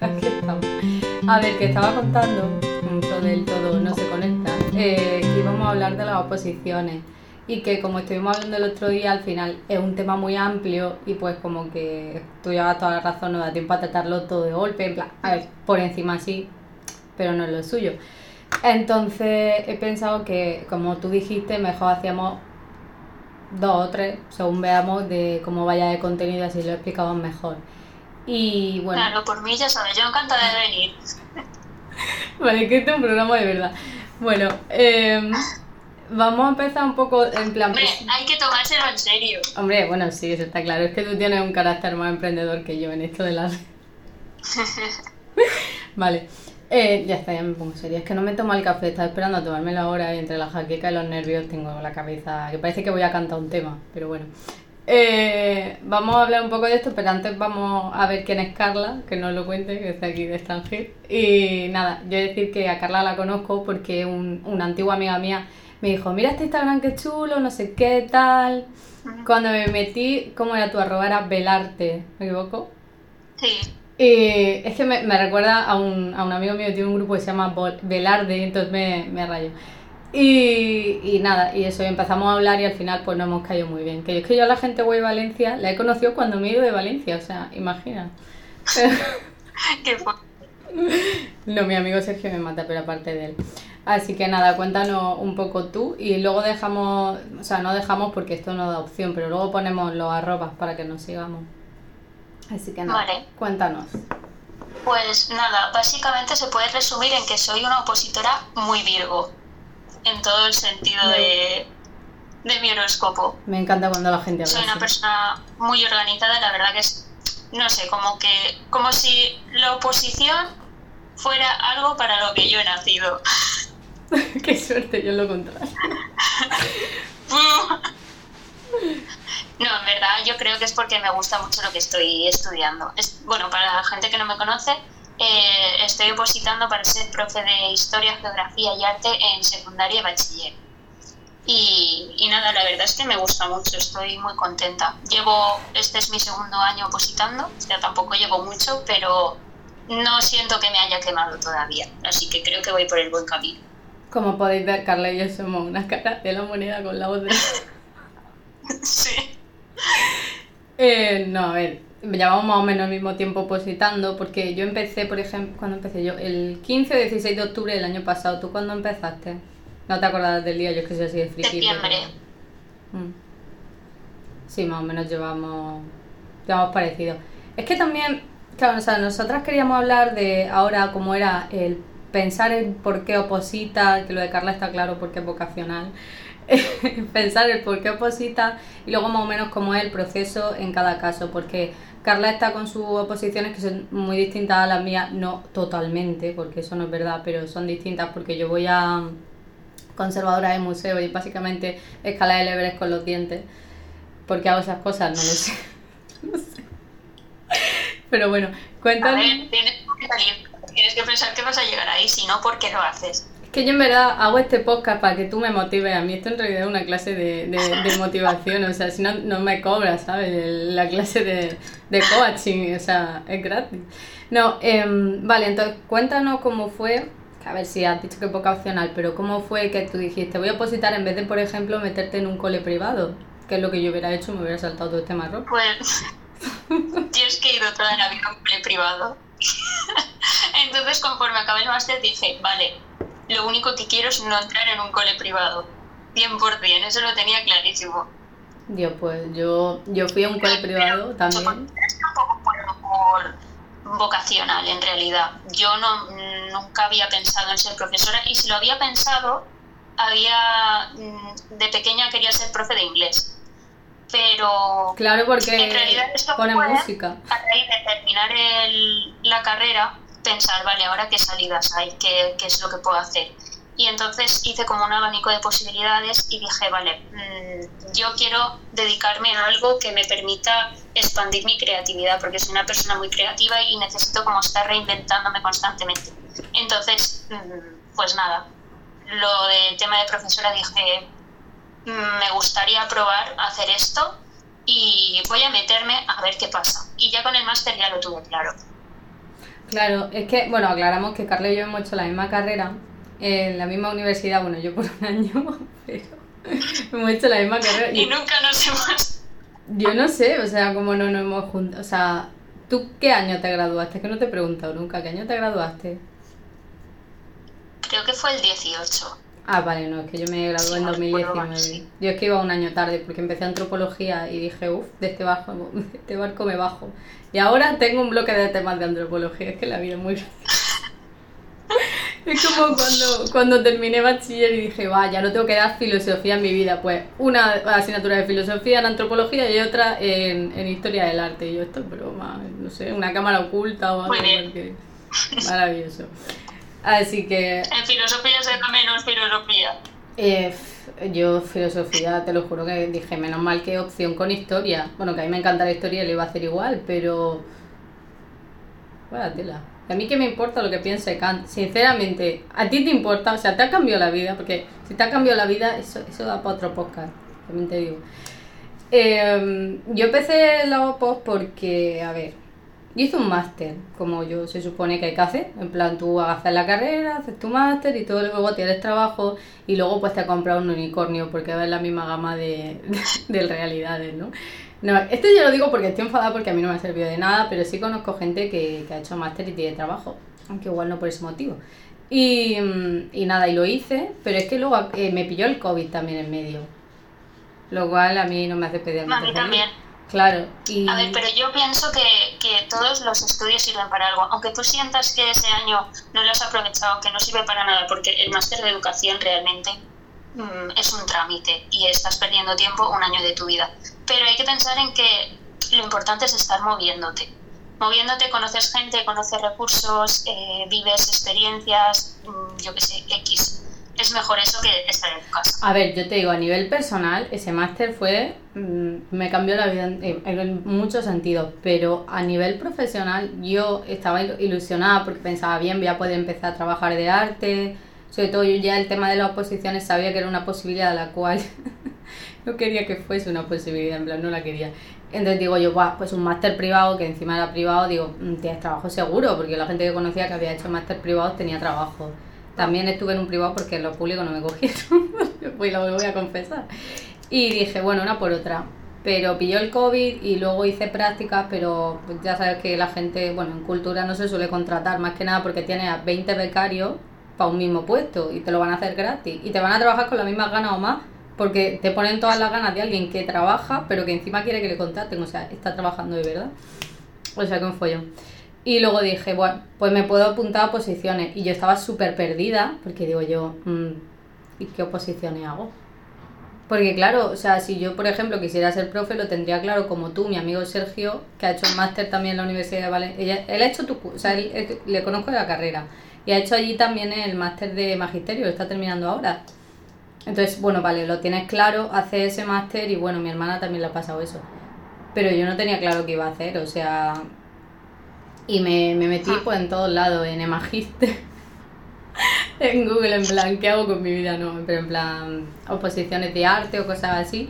Aquí estamos. A ver, que estaba contando, mucho del todo no se conecta, eh, que íbamos a hablar de las oposiciones y que como estuvimos hablando el otro día, al final es un tema muy amplio y pues como que tú llevas toda la razón, no da tiempo a tratarlo todo de golpe, en plan, a ver, por encima sí, pero no es lo suyo. Entonces he pensado que, como tú dijiste, mejor hacíamos dos o tres, según veamos de cómo vaya de contenido, así lo explicamos mejor. Y bueno. Claro, por mí ya sabes, yo encantada de venir. vale, que este es un programa de verdad. Bueno, eh, vamos a empezar un poco en plan. Hombre, hay que tomárselo en serio. Hombre, bueno, sí, eso está claro. Es que tú tienes un carácter más emprendedor que yo en esto de las. vale. Eh, ya está, ya me pongo seria. Es que no me tomo el café, estaba esperando a tomármelo ahora y entre la jaqueca y los nervios tengo la cabeza que parece que voy a cantar un tema, pero bueno. Eh, vamos a hablar un poco de esto, pero antes vamos a ver quién es Carla, que nos lo cuente, que está aquí de extranjero. Y nada, yo decir que a Carla la conozco porque un, una antigua amiga mía me dijo, mira este Instagram que chulo, no sé qué tal. Cuando me metí, ¿cómo era tu arroba? Era Velarte, ¿me equivoco? Sí. Y es que me, me recuerda a un, a un amigo mío que tiene un grupo que se llama Velarde, entonces me, me rayo. Y, y nada, y eso, y empezamos a hablar y al final pues no hemos caído muy bien. Que es que yo a la gente de Valencia la he conocido cuando me he ido de Valencia, o sea, imagina. Qué No, mi amigo Sergio me mata, pero aparte de él. Así que nada, cuéntanos un poco tú y luego dejamos, o sea, no dejamos porque esto no da opción, pero luego ponemos los arrobas para que nos sigamos. Así que nada, Vale. cuéntanos. Pues nada, básicamente se puede resumir en que soy una opositora muy virgo, en todo el sentido de, de mi horóscopo. Me encanta cuando la gente habla Soy una persona muy organizada, la verdad que es, no sé, como que, como si la oposición fuera algo para lo que yo he nacido. Qué suerte, yo lo contrario. No, en verdad yo creo que es porque me gusta mucho lo que estoy estudiando. Es, bueno, para la gente que no me conoce, eh, estoy opositando para ser profe de Historia, Geografía y Arte en secundaria y bachiller. Y, y nada, la verdad es que me gusta mucho, estoy muy contenta. Llevo, este es mi segundo año opositando, o sea, tampoco llevo mucho, pero no siento que me haya quemado todavía, así que creo que voy por el buen camino. Como podéis ver, Carla y yo somos unas caras de la moneda con la otra. Sí. Eh, no, a ver, llevamos más o menos el mismo tiempo opositando porque yo empecé, por ejemplo, ¿cuándo empecé yo? El 15 o 16 de octubre del año pasado. ¿Tú cuándo empezaste? No te acuerdas del día, yo es que soy así de friki. Septiembre. Mm. Sí, más o menos llevamos, llevamos parecido. Es que también, claro, o sea, nosotras queríamos hablar de ahora cómo era el pensar en por qué oposita, que lo de Carla está claro porque es vocacional. pensar el por qué oposita y luego más o menos cómo es el proceso en cada caso, porque Carla está con sus oposiciones que son muy distintas a las mías, no totalmente, porque eso no es verdad, pero son distintas porque yo voy a conservadora de museo y básicamente el Everest con los dientes. ¿Por qué hago esas cosas? No lo sé. No sé. Pero bueno, cuéntame. ver, tienes que salir. Tienes que pensar que vas a llegar ahí, si no, ¿por qué lo haces? Que yo en verdad hago este podcast para que tú me motives. A mí esto en realidad es una clase de, de- motivación. O sea, si no, no me cobras, ¿sabes? La clase de, de coaching, o sea, es gratis. No, em, vale, entonces cuéntanos cómo fue. A ver si has dicho que poca opcional, pero ¿cómo fue que tú dijiste voy a opositar en vez de, por ejemplo, meterte en un cole privado? Que es lo que yo hubiera hecho, me hubiera saltado todo este marrón. Pues yo es que he ido toda la vida a un cole privado. Entonces, conforme acabé el máster, dije, vale, lo único que quiero es no entrar en un cole privado. 100%, eso lo tenía clarísimo. Dios, pues yo, yo fui a un cole privado también. Es un poco por, vocacional, en realidad. Yo no, nunca había pensado en ser profesora y si lo había pensado, había mm, de pequeña quería ser profe de inglés. Pero Claro, En porque realidad esto pone fue- música. a raíz de terminar el- la carrera, pensar, vale, ahora qué salidas hay, ¿Qué, qué es lo que puedo hacer. Y entonces hice como un abanico de posibilidades y dije, vale, mm, yo quiero dedicarme a algo que me permita expandir mi creatividad, porque soy una persona muy creativa y necesito como estar reinventándome constantemente. Entonces, mm, pues nada, lo del tema de profesora dije, "Mm, me gustaría probar hacer esto y voy a meterme a ver qué pasa. Y ya con el máster ya lo tuve claro. Claro, es que, bueno, aclaramos que Carla y yo hemos hecho la misma carrera en la misma universidad, bueno, yo por un año, pero hemos hecho la misma carrera. Y, nunca nos hemos... Yo no sé, o sea, como no nos hemos juntado, o sea, ¿tú qué año te graduaste? Es que no te he preguntado nunca, ¿qué año te graduaste? Creo que fue el 18. Ah, vale, no, es que yo me gradué en 2019. Yo es que iba un año tarde porque empecé antropología y dije, uff, de este, bajo, de este barco me bajo. Y ahora tengo un bloque de temas de antropología, es que la vida es muy Es como cuando, cuando terminé bachiller y dije, va, ya no tengo que dar filosofía en mi vida. Pues una asignatura de filosofía en antropología y otra en, en historia del arte. Y yo, esto es broma, no sé, una cámara oculta o algo. Maravilloso. Así que... En filosofía se da menos filosofía. Eh, yo filosofía, te lo juro que dije, menos mal que opción con historia. Bueno, que a mí me encanta la historia y le iba a hacer igual, pero... Tela. A mí que me importa lo que piense Kant. Sinceramente, a ti te importa, o sea, te ha cambiado la vida, porque si te ha cambiado la vida, eso, eso da para otro podcast, también te digo. Eh, yo empecé la OPOS porque, a ver, yo hice un máster, como yo se supone que hay que hacer. En plan, tú haces la carrera, haces tu máster y todo luego tienes trabajo y luego pues te compras un unicornio porque ves la misma gama de, de, realidades, ¿no? No, esto yo lo digo porque estoy enfadada porque a mí no me ha servido de nada, pero sí conozco gente que, que ha hecho máster y tiene trabajo, aunque igual no por ese motivo. Y, y nada, y lo hice, pero es que luego eh, me pilló el COVID también en medio. Lo cual a mí no me hace pedir A mí también. Claro. Y... A ver, pero yo pienso que, que, todos los estudios sirven para algo. Aunque tú sientas que ese año no lo has aprovechado, que no sirve para nada, porque el máster de educación realmente mm, es un trámite y estás perdiendo tiempo un año de tu vida. Pero hay que pensar en que lo importante es estar moviéndote. Moviéndote, conoces gente, conoces recursos, eh, vives experiencias, mm, yo qué sé, X es mejor eso que estar en casa. A ver, yo te digo, a nivel personal, ese máster fue. Mm, me cambió la vida en, muchos sentidos, pero a nivel profesional, yo estaba ilusionada porque pensaba, bien, voy a poder empezar a trabajar de arte. Sobre todo, yo ya el tema de las oposiciones sabía que era una posibilidad a la cual no quería que fuese una posibilidad, en plan, no la quería. Entonces digo yo, pues un máster privado, que encima era privado, digo, mm, tienes trabajo seguro, porque la gente que conocía que había hecho máster privado tenía trabajo. También estuve en un privado porque en lo público no me cogieron, pues lo voy a confesar. Y dije, bueno, una por otra. Pero pilló el COVID y luego hice prácticas, pero ya sabes que la gente, bueno, en cultura no se suele contratar, más que nada porque tiene a 20 becarios para un mismo puesto y te lo van a hacer gratis. Y te van a trabajar con las mismas ganas o más, porque te ponen todas las ganas de alguien que trabaja, pero que encima quiere que le contraten, o sea, está trabajando de verdad. O sea, que un follón. Y luego dije, bueno, pues me puedo apuntar a posiciones. Y yo estaba súper perdida, porque digo yo, mm, ¿y qué oposiciones hago? Porque claro, o sea, si yo, por ejemplo, quisiera ser profe, lo tendría claro como tú, mi amigo Sergio, que ha hecho el máster también en la Universidad de Valencia. Él ha hecho tu... O sea, él, le conozco de la carrera. Y ha hecho allí también el máster de magisterio, lo está terminando ahora. Entonces, bueno, vale, lo tienes claro, hace ese máster y bueno, mi hermana también le ha pasado eso. Pero yo no tenía claro qué iba a hacer, o sea, y me, me metí ah. pues en todos lados, en Emagiste, en Google, en plan, ¿qué hago con mi vida? No, pero en plan, oposiciones de arte o cosas así.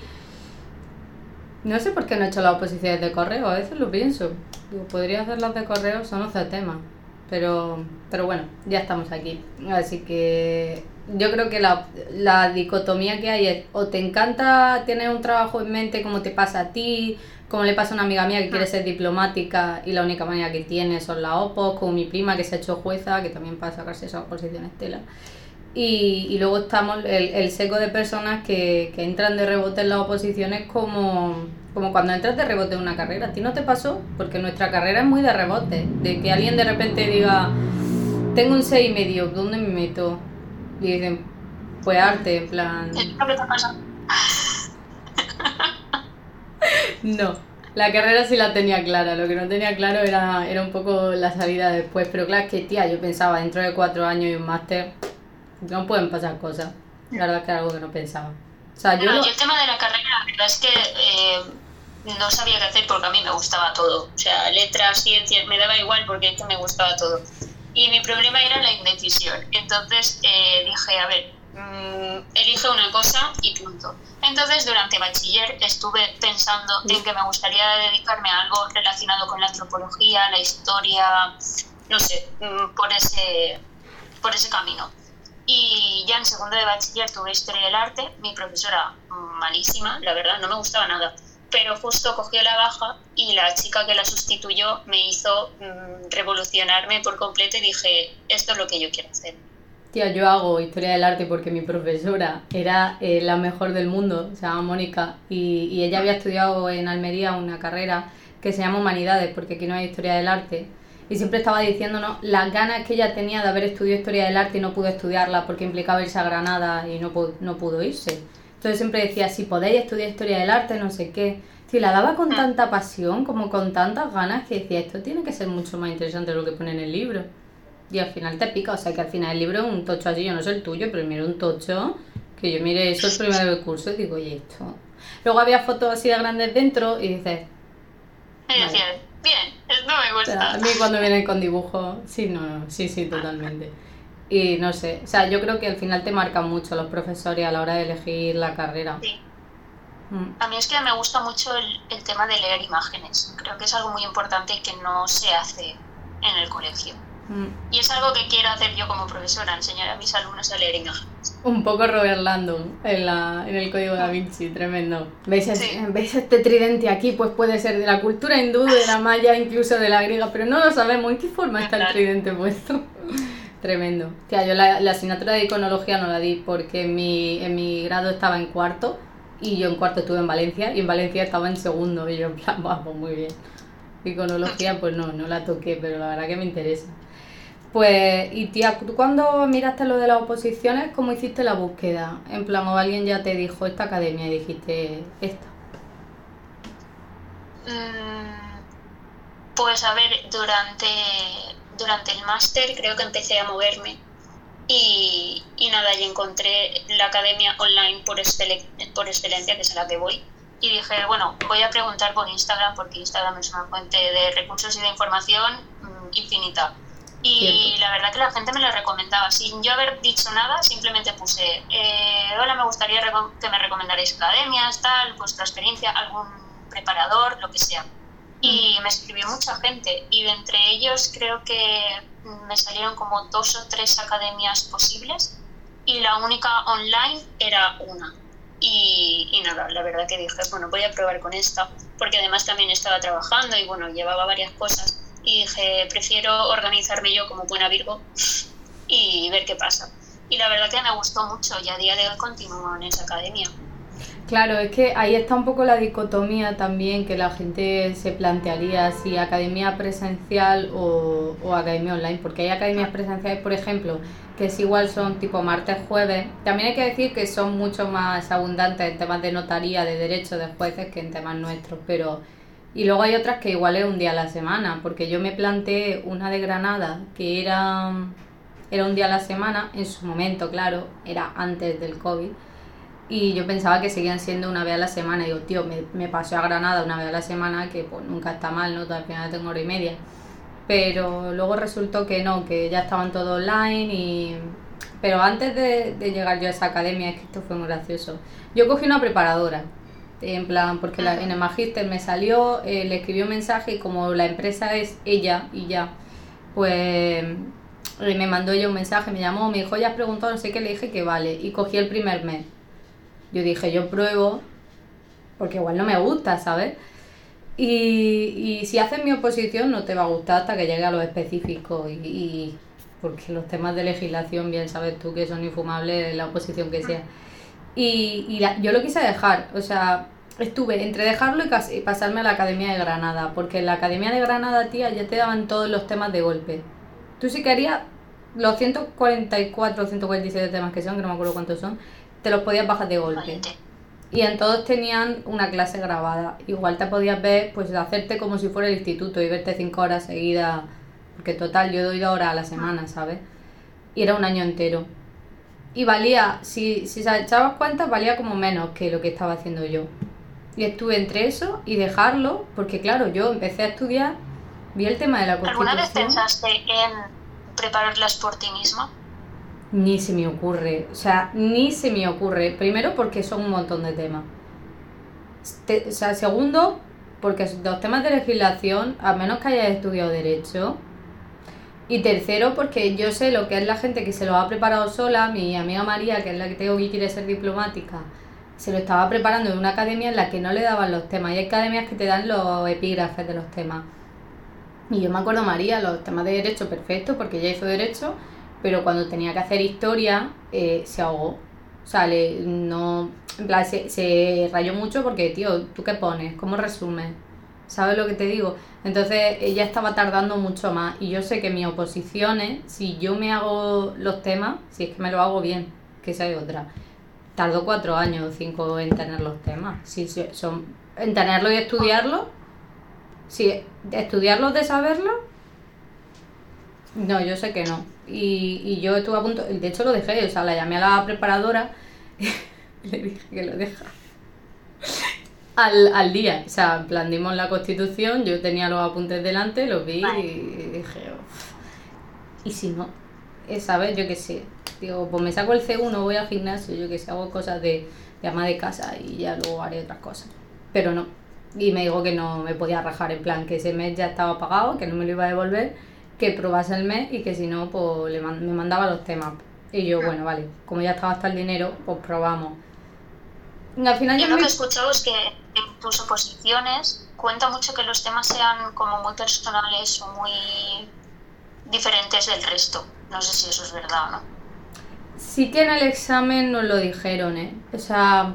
No sé por qué no he hecho las oposiciones de correo, a veces lo pienso. Digo, podría hacerlas de correo, son otro tema. Pero, pero bueno, ya estamos aquí. Así que yo creo que la, la dicotomía que hay es o te encanta tener un trabajo en mente como te pasa a ti, como le pasa a una amiga mía que quiere ah. ser diplomática y la única manera que tiene son las OPOS, como mi prima que se ha hecho jueza, que también para sacarse esas posiciones tela. Y, y luego estamos el, el, seco de personas que, que, entran de rebote en las oposiciones como, como cuando entras de rebote en una carrera. ¿A ti no te pasó? Porque nuestra carrera es muy de rebote. De que alguien de repente diga, tengo un 6 y medio, ¿dónde me meto? Y dicen, pues arte, en plan... No, la carrera sí la tenía clara, lo que no tenía claro era, era un poco la salida después, pero claro, es que tía, yo pensaba dentro de cuatro años y un máster, no pueden pasar cosas. La verdad es que era algo que no pensaba. O sea, yo, el tema de la carrera, la verdad es que eh, no sabía qué hacer porque a mí me gustaba todo. O sea, letras, ciencias, me daba igual porque es que me gustaba todo. Y mi problema era la indecisión. Entonces eh, dije, a ver, mmm, elige una cosa y punto. Entonces, durante bachiller estuve pensando en que me gustaría dedicarme a algo relacionado con la antropología, la historia, no sé, mm, por ese, por ese camino. Y ya en segundo de bachiller tuve historia del arte, mi profesora malísima, la verdad, no me gustaba nada, pero justo cogió la baja y la chica que la sustituyó me hizo mm, revolucionarme por completo y dije, esto es lo que yo quiero hacer. Tía, yo hago historia del arte porque mi profesora era eh, la mejor del mundo, se llama Mónica, y, ella había estudiado en Almería una carrera que se llama Humanidades, porque aquí no hay historia del arte y siempre estaba diciéndonos las ganas que ella tenía de haber estudiado historia del arte y no pudo estudiarla porque implicaba irse a Granada y no, no pudo irse. Entonces siempre decía, si podéis estudiar historia del arte, no sé qué. Si la daba con tanta pasión, como con tantas ganas, que decía, esto tiene que ser mucho más interesante de lo que pone en el libro. Y al final te pica, o sea que al final el libro es un tocho así, yo no sé el tuyo, pero mira un tocho, que yo mire eso el primero del curso y digo, oye, esto. Luego había fotos así de grandes dentro y dices, bien, esto me gusta. a mí cuando vienen con dibujo, sí, no, sí, sí, totalmente. Y no sé, o sea, yo creo que al final te marcan mucho los profesores a la hora de elegir la carrera. Sí. Mm. A mí es que me gusta mucho el, el tema de leer imágenes. Creo que es algo muy importante que no se hace en el colegio. Mm. Y es algo que quiero hacer yo como profesora, enseñar a mis alumnos a leer imágenes. Un poco Robert Landon en, la, en el código da Vinci, tremendo. ¿Veis, ¿Veis este tridente aquí? Pues puede ser de la cultura hindú, de la maya, incluso de la griega, pero no lo sabemos. ¿En qué forma está el tridente puesto? Tremendo. Tía, yo la, la, asignatura de iconología no la di porque mi, en mi grado estaba en cuarto y yo en cuarto estuve en Valencia y en Valencia estaba en segundo y yo en plan, vamos, muy bien. Iconología pues no, no la toqué, pero la verdad que me interesa. Pues, y tía, ¿tú cuando miraste lo de las oposiciones, cómo hiciste la búsqueda? En plan, o alguien ya te dijo esta academia y dijiste esta. Mm, pues a ver, durante, durante el máster creo que empecé a moverme y, y nada, y encontré la academia online por, por excelencia, que es a la que voy. Y dije, bueno, voy a preguntar por Instagram porque Instagram es una fuente de recursos y de información mm, infinita. Y la verdad que la gente me lo recomendaba. Sin yo haber dicho nada, simplemente puse, eh, hola, me gustaría que me recomendarais academias, tal, vuestra experiencia, algún preparador, lo que sea. Y mm. me escribió mucha gente y de entre ellos creo que me salieron como dos o tres academias posibles y la única online era una. Y, y, nada, la verdad que dije, bueno, voy a probar con esta, porque además también estaba trabajando y bueno, llevaba varias cosas y dije, prefiero organizarme yo como buena Virgo y ver qué pasa. Y la verdad que me gustó mucho y a día de hoy continúo en esa academia. Claro, es que ahí está un poco la dicotomía también que la gente se plantearía si academia presencial o, o academia online, porque hay academias presenciales, por ejemplo, que es igual son tipo martes, jueves. También hay que decir que son mucho más abundantes en temas de notaría, de derecho de jueces que en temas nuestros, pero y luego hay otras que igual es un día a la semana, porque yo me planteé una de Granada que era, era un día a la semana, en su momento, claro, era antes del COVID, y yo pensaba que seguían siendo una vez a la semana. Y digo, tío, me, me pasé a Granada una vez a la semana, que pues nunca está mal, ¿no? Al final tengo hora y media. Pero luego resultó que no, que ya estaban todos online y... Pero antes de, de llegar yo a esa academia, es que esto fue muy gracioso. Yo cogí una preparadora en plan, porque en el Magister me salió, eh, le escribió un mensaje y como la empresa es ella y ya, pues eh, me mandó ella un mensaje, me llamó, me dijo, ya has preguntado, no sé qué, le dije que vale, y cogí el primer mes. Yo dije, yo pruebo, porque igual no me gusta, ¿sabes? Y, y si haces mi oposición no te va a gustar hasta que llegue a lo específico y, porque los temas de legislación, bien sabes tú que son infumables la oposición que sea. Y, y yo lo quise dejar, o sea, estuve entre dejarlo y, pasarme a la Academia de Granada, porque en la Academia de Granada, tía, ya te daban todos los temas de golpe. Tú si querías los 144 o 147 temas que son, que no me acuerdo cuántos son, te los podías bajar de golpe. Y en todos tenían una clase grabada. Igual te podías ver, pues hacerte como si fuera el instituto y verte cinco horas seguidas, porque total, yo doy dos horas a la semana, ¿sabes? Y era un año entero. Y valía, si, si se echabas cuenta, valía como menos que lo que estaba haciendo yo. Y estuve entre eso y dejarlo, porque claro, yo empecé a estudiar, vi el tema de la Constitución. ¿Alguna vez pensaste en prepararlas por ti misma? Ni se me ocurre, o sea, ni se me ocurre. Primero porque son un montón de temas. o sea, segundo, porque los temas de legislación, a menos que hayas estudiado derecho, Y tercero, porque yo sé lo que es la gente que se lo ha preparado sola. Mi amiga María, que es la que tengo que quiere ser diplomática, se lo estaba preparando en una academia en la que no le daban los temas. Y hay academias que te dan los epígrafes de los temas. Y yo me acuerdo, María, los temas de derecho, perfecto, porque ella hizo derecho, pero cuando tenía que hacer historia, eh, se ahogó. O sea, le, no, en plan, se, se rayó mucho porque, tío, ¿tú qué pones? ¿Cómo resumes? ¿Sabes lo que te digo? Entonces ella estaba tardando mucho más y yo sé que mis oposiciones, si yo me hago los temas, si es que me lo hago bien, que esa es otra, tardo cuatro años o cinco en tener los temas. Si son, en tenerlo y estudiarlo, si estudiarlos de saberlo, no, yo sé que no. Y, y yo estuve a punto, de hecho lo dejé, o sea, la llamé a la preparadora y le dije que lo deja al, al día. O sea, en plan, dimos la constitución, yo tenía los apuntes delante, los vi y dije, ¿y si no? ¿Sabes? Yo qué sé. Digo, pues me saco el C1, voy al gimnasio, yo que sé, hago cosas de, de ama de casa y ya luego haré otras cosas. Pero no. Y me dijo que no me podía rajar, en plan, que ese mes ya estaba pagado, que no me lo iba a devolver, que probase el mes y que si no, pues le me mandaba los temas. Y yo, bueno, vale, como ya estaba hasta el dinero, pues probamos. Al final yo, lo que he escuchado es que en tus oposiciones cuenta mucho que los temas sean como muy personales o muy diferentes del resto. No sé si eso es verdad o no. Sí que en el examen nos lo dijeron, ¿eh? O sea,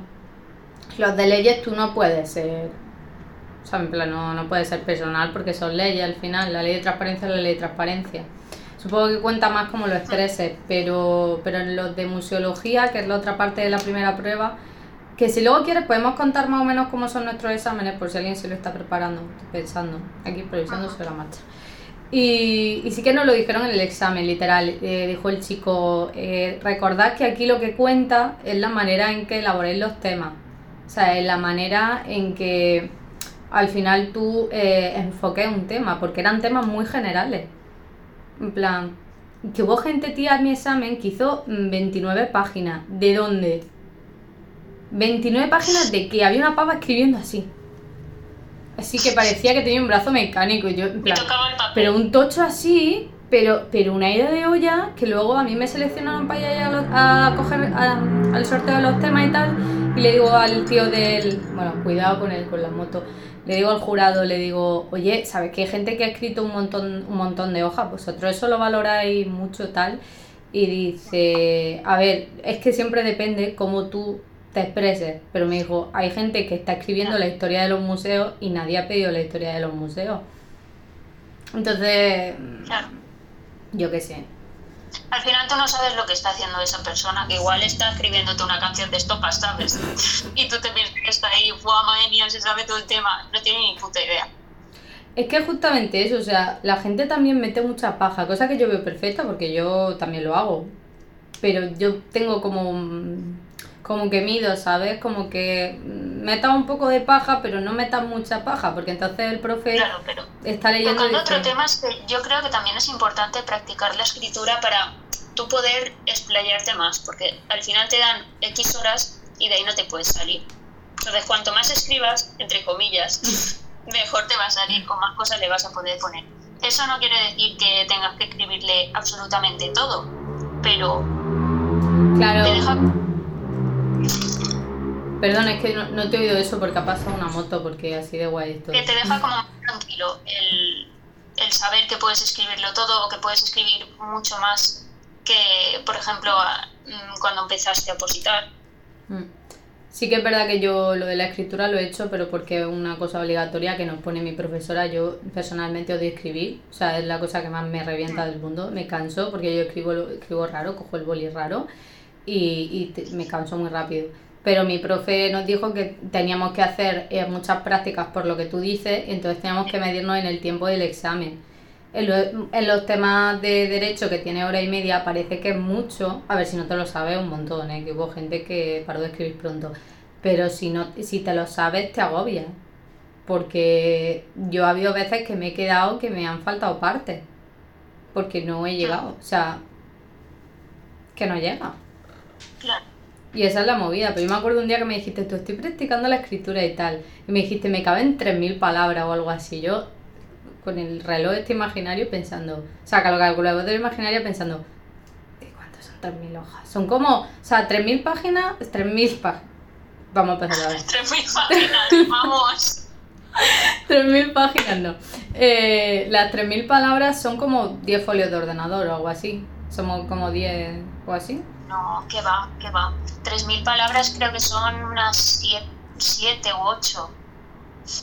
los de leyes tú no puedes ser... O sea, en plan, no, no puede ser personal porque son leyes al final. La ley de transparencia es la ley de transparencia. Supongo que cuenta más como lo expreses, pero, pero en los de museología, que es la otra parte de la primera prueba, que si luego quieres podemos contar más o menos cómo son nuestros exámenes, por si alguien se lo está preparando, pensando, aquí improvisando sobre la marcha. Y, y, sí que nos lo dijeron en el examen, literal. Eh, dijo el chico, eh, recordad que aquí lo que cuenta es la manera en que elaboréis los temas. O sea, es la manera en que al final tú eh, enfoques un tema, porque eran temas muy generales. En plan, que hubo gente, tía, en mi examen que hizo 29 páginas. ¿De dónde? 29 páginas de que había una pava escribiendo así. Así que parecía que tenía un brazo mecánico. Yo, en plan, pero un tocho así, pero, pero una idea de olla que luego a mí me seleccionaron para ir a, a coger al sorteo de los temas y tal. Y le digo al tío del. Bueno, cuidado con él, con la moto. Le digo al jurado, le digo, oye, ¿sabes que hay gente que ha escrito un montón, un montón de hojas? Vosotros eso lo valoráis mucho tal. Y dice, a ver, es que siempre depende cómo tú te expreses. Pero me dijo, hay gente que está escribiendo la historia de los museos y nadie ha pedido la historia de los museos. Entonces, yo qué sé. Al final tú no sabes lo que está haciendo esa persona, que igual está escribiéndote una canción de estopas, ¿sabes? y tú te piensas que está ahí, ¡guau, madre mía, se sabe todo el tema! No tiene ni puta idea. Es que justamente eso, o sea, la gente también mete mucha paja, cosa que yo veo perfecta porque yo también lo hago. Pero yo tengo como como que mido, ¿sabes? Como que meta un poco de paja, pero no meta mucha paja, porque entonces el profe claro, pero está leyendo. Tocando otro tema es que yo creo que también es importante practicar la escritura para tú poder explayarte más, porque al final te dan X horas y de ahí no te puedes salir. Entonces, cuanto más escribas, entre comillas, mejor te va a salir, con más cosas le vas a poder poner. Eso no quiere decir que tengas que escribirle absolutamente todo, pero claro. te deja Perdón, es que no, te he oído eso porque ha pasado una moto, porque así de guay esto. Que te deja como tranquilo el, el saber que puedes escribirlo todo o que puedes escribir mucho más que, por ejemplo, mm, cuando empezaste a opositar. Mm. Sí que es verdad que yo lo de la escritura lo he hecho, pero porque es una cosa obligatoria que nos pone mi profesora. Yo personalmente odio escribir, o sea, es la cosa que más me revienta del mundo. Me canso porque yo escribo, escribo raro, cojo el boli raro y, y me canso muy rápido pero mi profe nos dijo que teníamos que hacer eh, muchas prácticas por lo que tú dices, entonces teníamos que medirnos en el tiempo del examen. En, los temas de derecho que tiene hora y media parece que es mucho, a ver si no te lo sabes un montón, ¿eh? que hubo gente que paró de escribir pronto, pero si, no, si te lo sabes te agobia, porque yo ha habido veces que me he quedado que me han faltado partes, porque no he llegado, o sea, que no llega. Claro. Y esa es la movida. Pero yo me acuerdo un día que me dijiste, tú estoy practicando la escritura y tal. Y me dijiste, me caben 3.000 palabras o algo así. Yo, con el reloj este imaginario pensando, saca lo calculador imaginario pensando, ¿de cuántos son 3.000 hojas? Son como, o sea, 3.000 páginas, 3.000 páginas. Vamos a empezar a ver. 3.000 páginas, vamos. 3.000 páginas no. Eh, las 3.000 palabras son como 10 folios de ordenador o algo así. Somos como 10 o así. No, que va, que va. 3.000 palabras creo que son unas 7 u 8.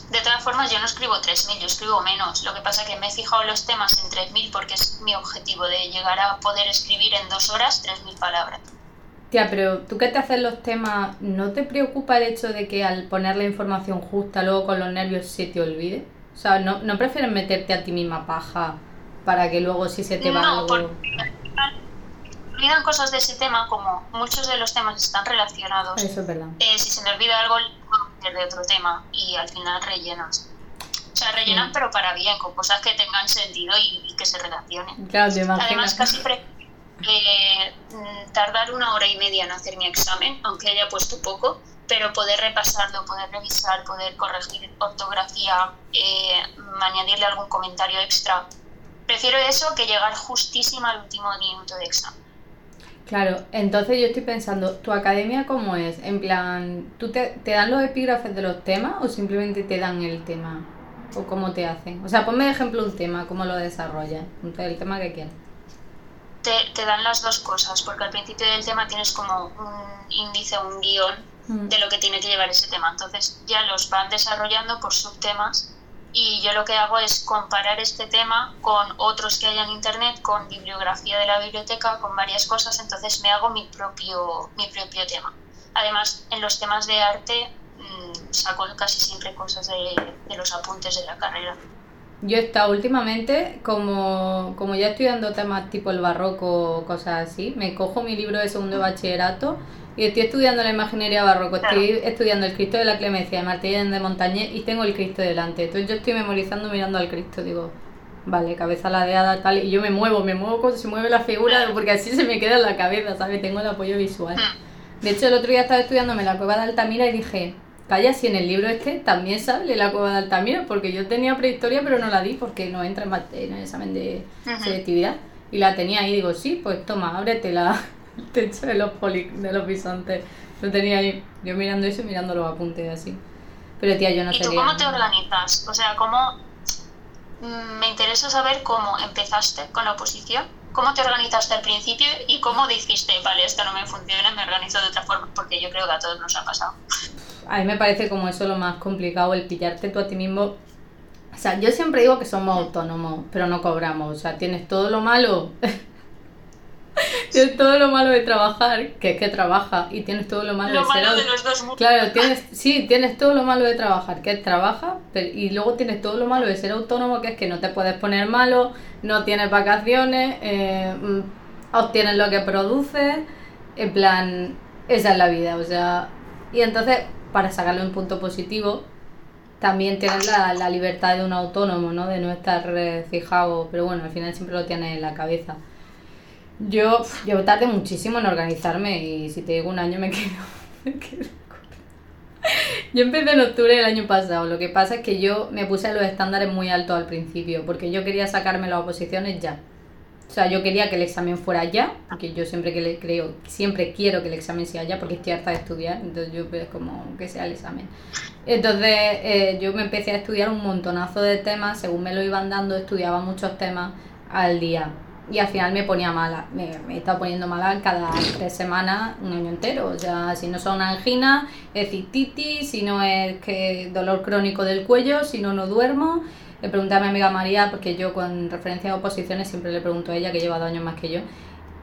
De todas formas, yo no escribo 3.000, yo escribo menos. Lo que pasa es que me he fijado los temas en 3.000 porque es mi objetivo de llegar a poder escribir en dos horas 3.000 palabras. Tía, pero tú que te haces los temas, ¿no te preocupa el hecho de que al poner la información justa luego con los nervios se te olvide? O sea, ¿no, no prefieres meterte a ti misma paja para que luego si se te va no, algo... porque olvidan cosas de ese tema, como muchos de los temas están relacionados. Eso es verdad. Eh, si se me olvida algo, de otro tema y al final rellenas. O sea, rellenas Mm. pero para bien, con cosas que tengan sentido y, y que se relacionen. Claro. Además, casi eh, tardar una hora y media en hacer mi examen, aunque haya puesto poco, pero poder repasarlo, poder revisar, poder corregir ortografía, eh, añadirle algún comentario extra. Prefiero eso que llegar justísima al último minuto de examen. Claro, entonces yo estoy pensando, ¿tu academia cómo es? En plan, ¿tú te, te dan los epígrafes de los temas o simplemente te dan el tema? ¿O cómo te hacen? O sea, ponme de ejemplo un tema, cómo lo desarrollas, el tema que quieras. Te, te dan las dos cosas, porque al principio del tema tienes como un índice, un guion Mm. de lo que tiene que llevar ese tema. Entonces ya los van desarrollando por subtemas y yo lo que hago es comparar este tema con otros que hay en internet, con bibliografía de la biblioteca, con varias cosas, entonces me hago mi propio, mi propio tema. Además, en los temas de arte mm, saco casi siempre cosas de, los apuntes de la carrera. Yo he estado últimamente, como, como ya estoy dando temas tipo el barroco o cosas así, me cojo mi libro de segundo bachillerato y estoy estudiando la imaginería barroco, estoy estudiando el Cristo de la Clemencia de Martínez de Montañés y tengo el Cristo delante. Entonces yo estoy memorizando mirando al Cristo, digo, vale, cabeza ladeada, tal, y yo me muevo, me muevo como se mueve la figura, porque así se me queda en la cabeza, ¿sabes? Tengo el apoyo visual. Mm. De hecho, el otro día estaba estudiándome la cueva de Altamira y dije, calla, si en el libro este también sale la cueva de Altamira, porque yo tenía prehistoria pero no la di porque no entra en, el examen de selectividad. Y la tenía ahí, digo, sí, pues toma, ábrete la, techo de los, poli, de los bisontes. Lo tenía ahí, yo mirando eso y mirando los apuntes así. Pero tía, yo no ¿Y tú sería... cómo te organizas? O sea, ¿cómo... mm, Me interesa saber cómo empezaste con la oposición, cómo te organizaste al principio y cómo dijiste, vale, esto no me funciona, me organizo de otra forma, porque yo creo que a todos nos ha pasado. A mí me parece como eso lo más complicado, el pillarte tú a ti mismo. O sea, yo siempre digo que somos autónomos, pero no cobramos. O sea, tienes todo lo malo. tienes todo lo malo de trabajar, que es que trabaja, y tienes todo lo malo Lo de ser malo de los dos mundos. Claro, tienes, sí, tienes todo lo malo de trabajar, que es trabaja, pero- y luego tienes todo lo malo de ser autónomo, que es que no te puedes poner malo, no tienes vacaciones, eh, mm, obtienes lo que produces, en plan, esa es la vida, o sea, y entonces, para sacarle un punto positivo, también tienes la, la libertad de un autónomo, ¿no? De no estar eh, fijado, pero bueno, al final siempre lo tienes en la cabeza. Yo, yo tardé muchísimo en organizarme y si te digo un año me quedo, me quedo. Yo empecé en octubre del año pasado, lo que pasa es que yo me puse los estándares muy altos al principio, porque yo quería sacarme las oposiciones ya. O sea, yo quería que el examen fuera ya, porque yo siempre que le creo, siempre quiero que el examen sea ya, porque estoy harta de estudiar, entonces yo es como que sea el examen. Entonces eh, yo me empecé a estudiar un montonazo de temas, según me lo iban dando, estudiaba muchos temas al día. Y al final me ponía mala, me, me estaba poniendo mala cada tres semanas, un año entero. O sea, si no son angina, es cistitis, si no es que dolor crónico del cuello, si no, no duermo. Le pregunté a mi amiga María, porque yo con referencia a oposiciones siempre le pregunto a ella, que lleva dos años más que yo.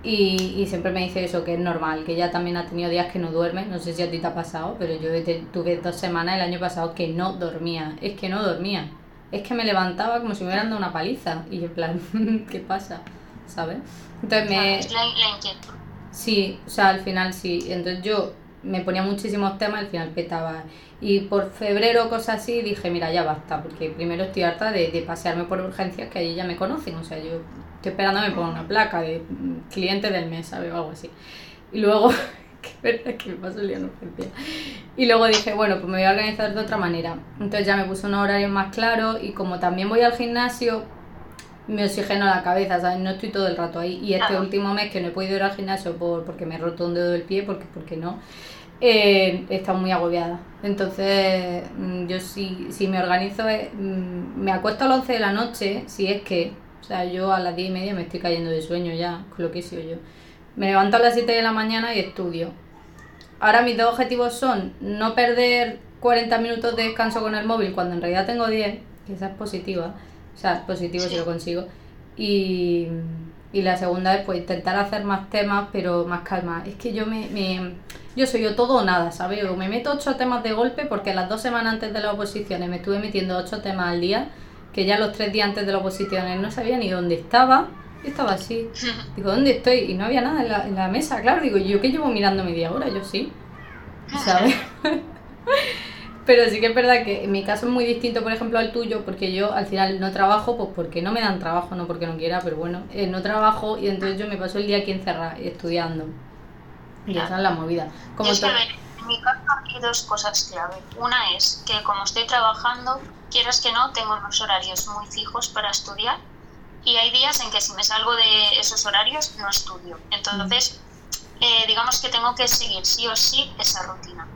Y, y siempre me dice eso, que es normal, que ella también ha tenido días que no duerme. No sé si a ti te ha pasado, pero yo tuve dos semanas el año pasado que no dormía. Es que no dormía. Es que me levantaba como si me hubieran dado una paliza. Y yo en plan, ¿qué pasa? ¿Sabes? Entonces me... Es la, la inquietud. Sí, o sea, al final sí. Entonces yo me ponía muchísimos temas al final petaba. Y por febrero, cosas así, dije, mira, ya basta, porque primero estoy harta de, de pasearme por urgencias que allí ya me conocen. O sea, yo estoy esperando a que me pongan una placa de cliente del mes, ¿sabes? O algo así. Y luego, verdad que me paso el día en urgencia. Y luego dije, bueno, pues me voy a organizar de otra manera. Entonces ya me puse un horario más claro y como también voy al gimnasio, me oxigeno la cabeza, ¿sabes? No estoy todo el rato ahí. Y este último mes que no he podido ir al gimnasio por, porque me he roto un dedo del pie, porque, porque no, eh, he estado muy agobiada. Entonces, mm, yo si, si me organizo, eh, mm, me acuesto a las 11 de la noche, si es que, o sea, yo a las 10 y media me estoy cayendo de sueño ya, con lo que he sido yo. Me levanto a las 7 de la mañana y estudio. Ahora mis dos objetivos son no perder 40 minutos de descanso con el móvil cuando en realidad tengo 10, que esa es positiva, o sea, positivo si lo consigo. Y, y la segunda es pues intentar hacer más temas, pero más calma. Es que yo me, me yo soy yo todo o nada, ¿sabes? O me meto ocho temas de golpe porque las dos semanas antes de las oposiciones me estuve metiendo ocho temas al día, que ya los tres días antes de las oposiciones no sabía ni dónde estaba. Y estaba así. Digo, ¿dónde estoy? Y no había nada en la, en la mesa, claro. Digo, ¿yo qué llevo mirando media hora? Yo sí. ¿Sabes? Pero sí que es verdad que en mi caso es muy distinto, por ejemplo, al tuyo, porque yo al final no trabajo, pues porque no me dan trabajo, no porque no quiera, pero bueno, eh, no trabajo y entonces yo me paso el día aquí encerrada estudiando. Y esa es la movida. Como es que, en mi caso hay dos cosas clave. Una es que como estoy trabajando, quieras que no, tengo unos horarios muy fijos para estudiar y hay días en que si me salgo de esos horarios no estudio. Entonces, eh, digamos que tengo que seguir sí o sí esa rutina.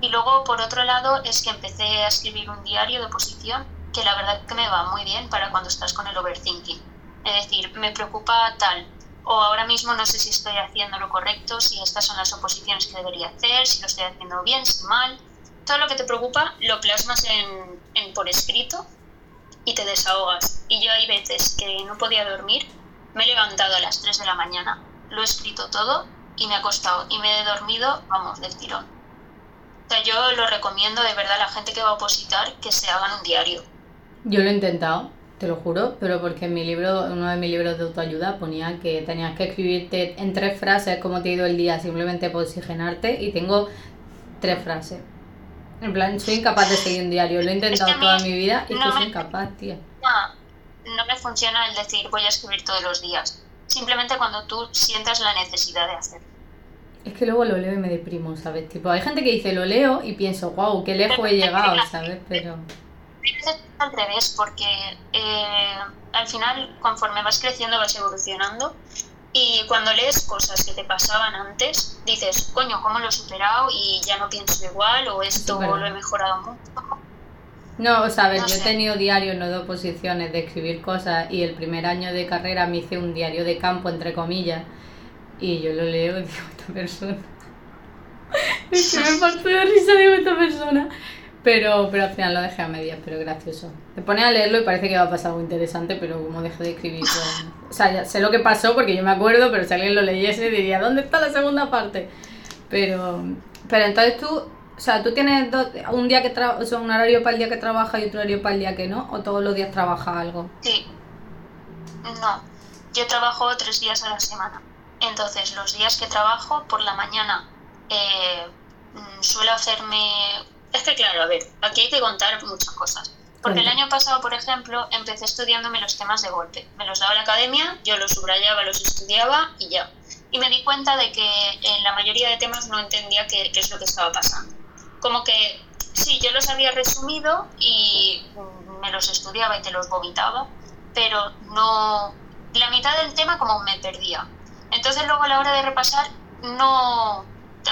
Y luego, por otro lado, es que empecé a escribir un diario de oposición que la verdad que me va muy bien para cuando estás con el overthinking. Es decir, me preocupa tal, o ahora mismo no sé si estoy haciendo lo correcto, si estas son las oposiciones que debería hacer, si lo estoy haciendo bien, si mal. Todo lo que te preocupa lo plasmas en, por escrito y te desahogas. Y yo hay veces que no podía dormir, me he levantado a las 3 de la mañana, lo he escrito todo y me ha costado y me he dormido, vamos, del tirón. O sea, yo lo recomiendo de verdad a la gente que va a opositar que se hagan un diario. Yo lo he intentado te lo juro, pero porque en mi libro, uno de mis libros de autoayuda ponía que tenías que escribirte en tres frases cómo te ha ido el día simplemente por oxigenarte y tengo tres frases. En plan, soy incapaz de seguir un diario, lo he intentado toda mi vida y soy incapaz, tía. No, no me funciona el decir voy a escribir todos los días. Simplemente cuando tú sientas la necesidad de hacerlo. Es que luego lo leo y me deprimo, ¿sabes? Tipo, hay gente que dice lo leo y pienso, wow, qué lejos he llegado, ¿sabes? Pero al revés, porque eh, al final, conforme vas creciendo, vas evolucionando. Y cuando lees cosas que te pasaban antes, dices, coño, ¿cómo lo he superado? Y ya no pienso igual, o esto lo he mejorado mucho. No, o sea, yo he tenido diarios, no de oposiciones, de escribir cosas, y el primer año de carrera me hice un diario de campo, entre comillas, y yo lo leo y digo, esta persona. es que me parto de risa, digo, esta persona. Pero, pero al final lo dejé a medias, pero gracioso. Te pones a leerlo y parece que va a pasar algo interesante, pero como dejé de escribir. Pues, o sea, ya sé lo que pasó porque yo me acuerdo, pero si alguien lo leyese diría, ¿dónde está la segunda parte? Pero, pero entonces tú, o sea, tú tienes un día que o sea, un horario para el día que trabajas y otro horario para el día que no, o todos los días trabajas algo? Sí. No, yo trabajo tres días a la semana. Entonces, los días que trabajo por la mañana eh, mm, suelo hacerme es que claro, a ver, aquí hay que contar muchas cosas. Porque el año pasado, por ejemplo, empecé estudiándome los temas de golpe. Me los daba la academia, yo los subrayaba, los estudiaba y ya. Y me di cuenta de que en la mayoría de temas no entendía qué, qué es lo que estaba pasando. Como que sí, yo los había resumido y me los estudiaba y te los vomitaba, pero no. La mitad del tema como me perdía. Entonces luego a la hora de repasar no,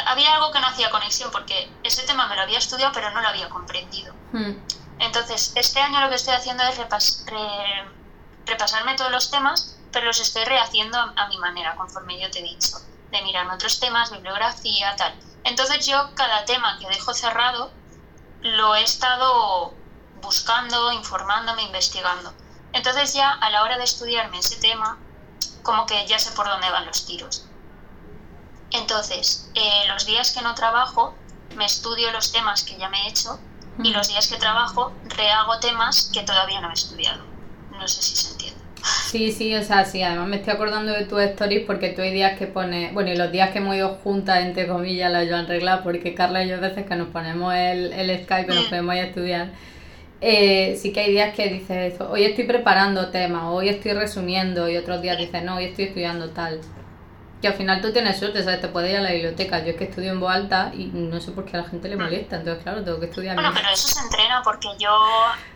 había algo que no hacía conexión porque ese tema me lo había estudiado pero no lo había comprendido. Hmm. Entonces, este año lo que estoy haciendo es repasarme todos los temas, pero los estoy rehaciendo a, mi manera, conforme yo te he dicho, de mirarme otros temas, bibliografía, tal. Entonces yo cada tema que dejo cerrado lo he estado buscando, informándome, investigando. Entonces ya a la hora de estudiarme ese tema, como que ya sé por dónde van los tiros. Entonces, eh, los días que no trabajo, me estudio los temas que ya me he hecho y los días que trabajo, rehago temas que todavía no he estudiado. No sé si se entiende. Sí, sí, o sea, sí, además me estoy acordando de tus stories porque tú hay días que pones, bueno, y los días que hemos ido juntas, entre comillas, las yo han arreglado, porque Carla y yo a veces que nos ponemos el, el Skype y nos mm. podemos ir a estudiar, eh, sí que hay días que dices, hoy estoy preparando temas, hoy estoy resumiendo, y otros días dices, no, hoy estoy estudiando tal. que al final tú tienes suerte, ¿sabes? Te puedes ir a la biblioteca. Yo es que estudio en voz alta y no sé por qué a la gente le mm. molesta, entonces claro, tengo que estudiar. Bueno, pero eso se entrena porque yo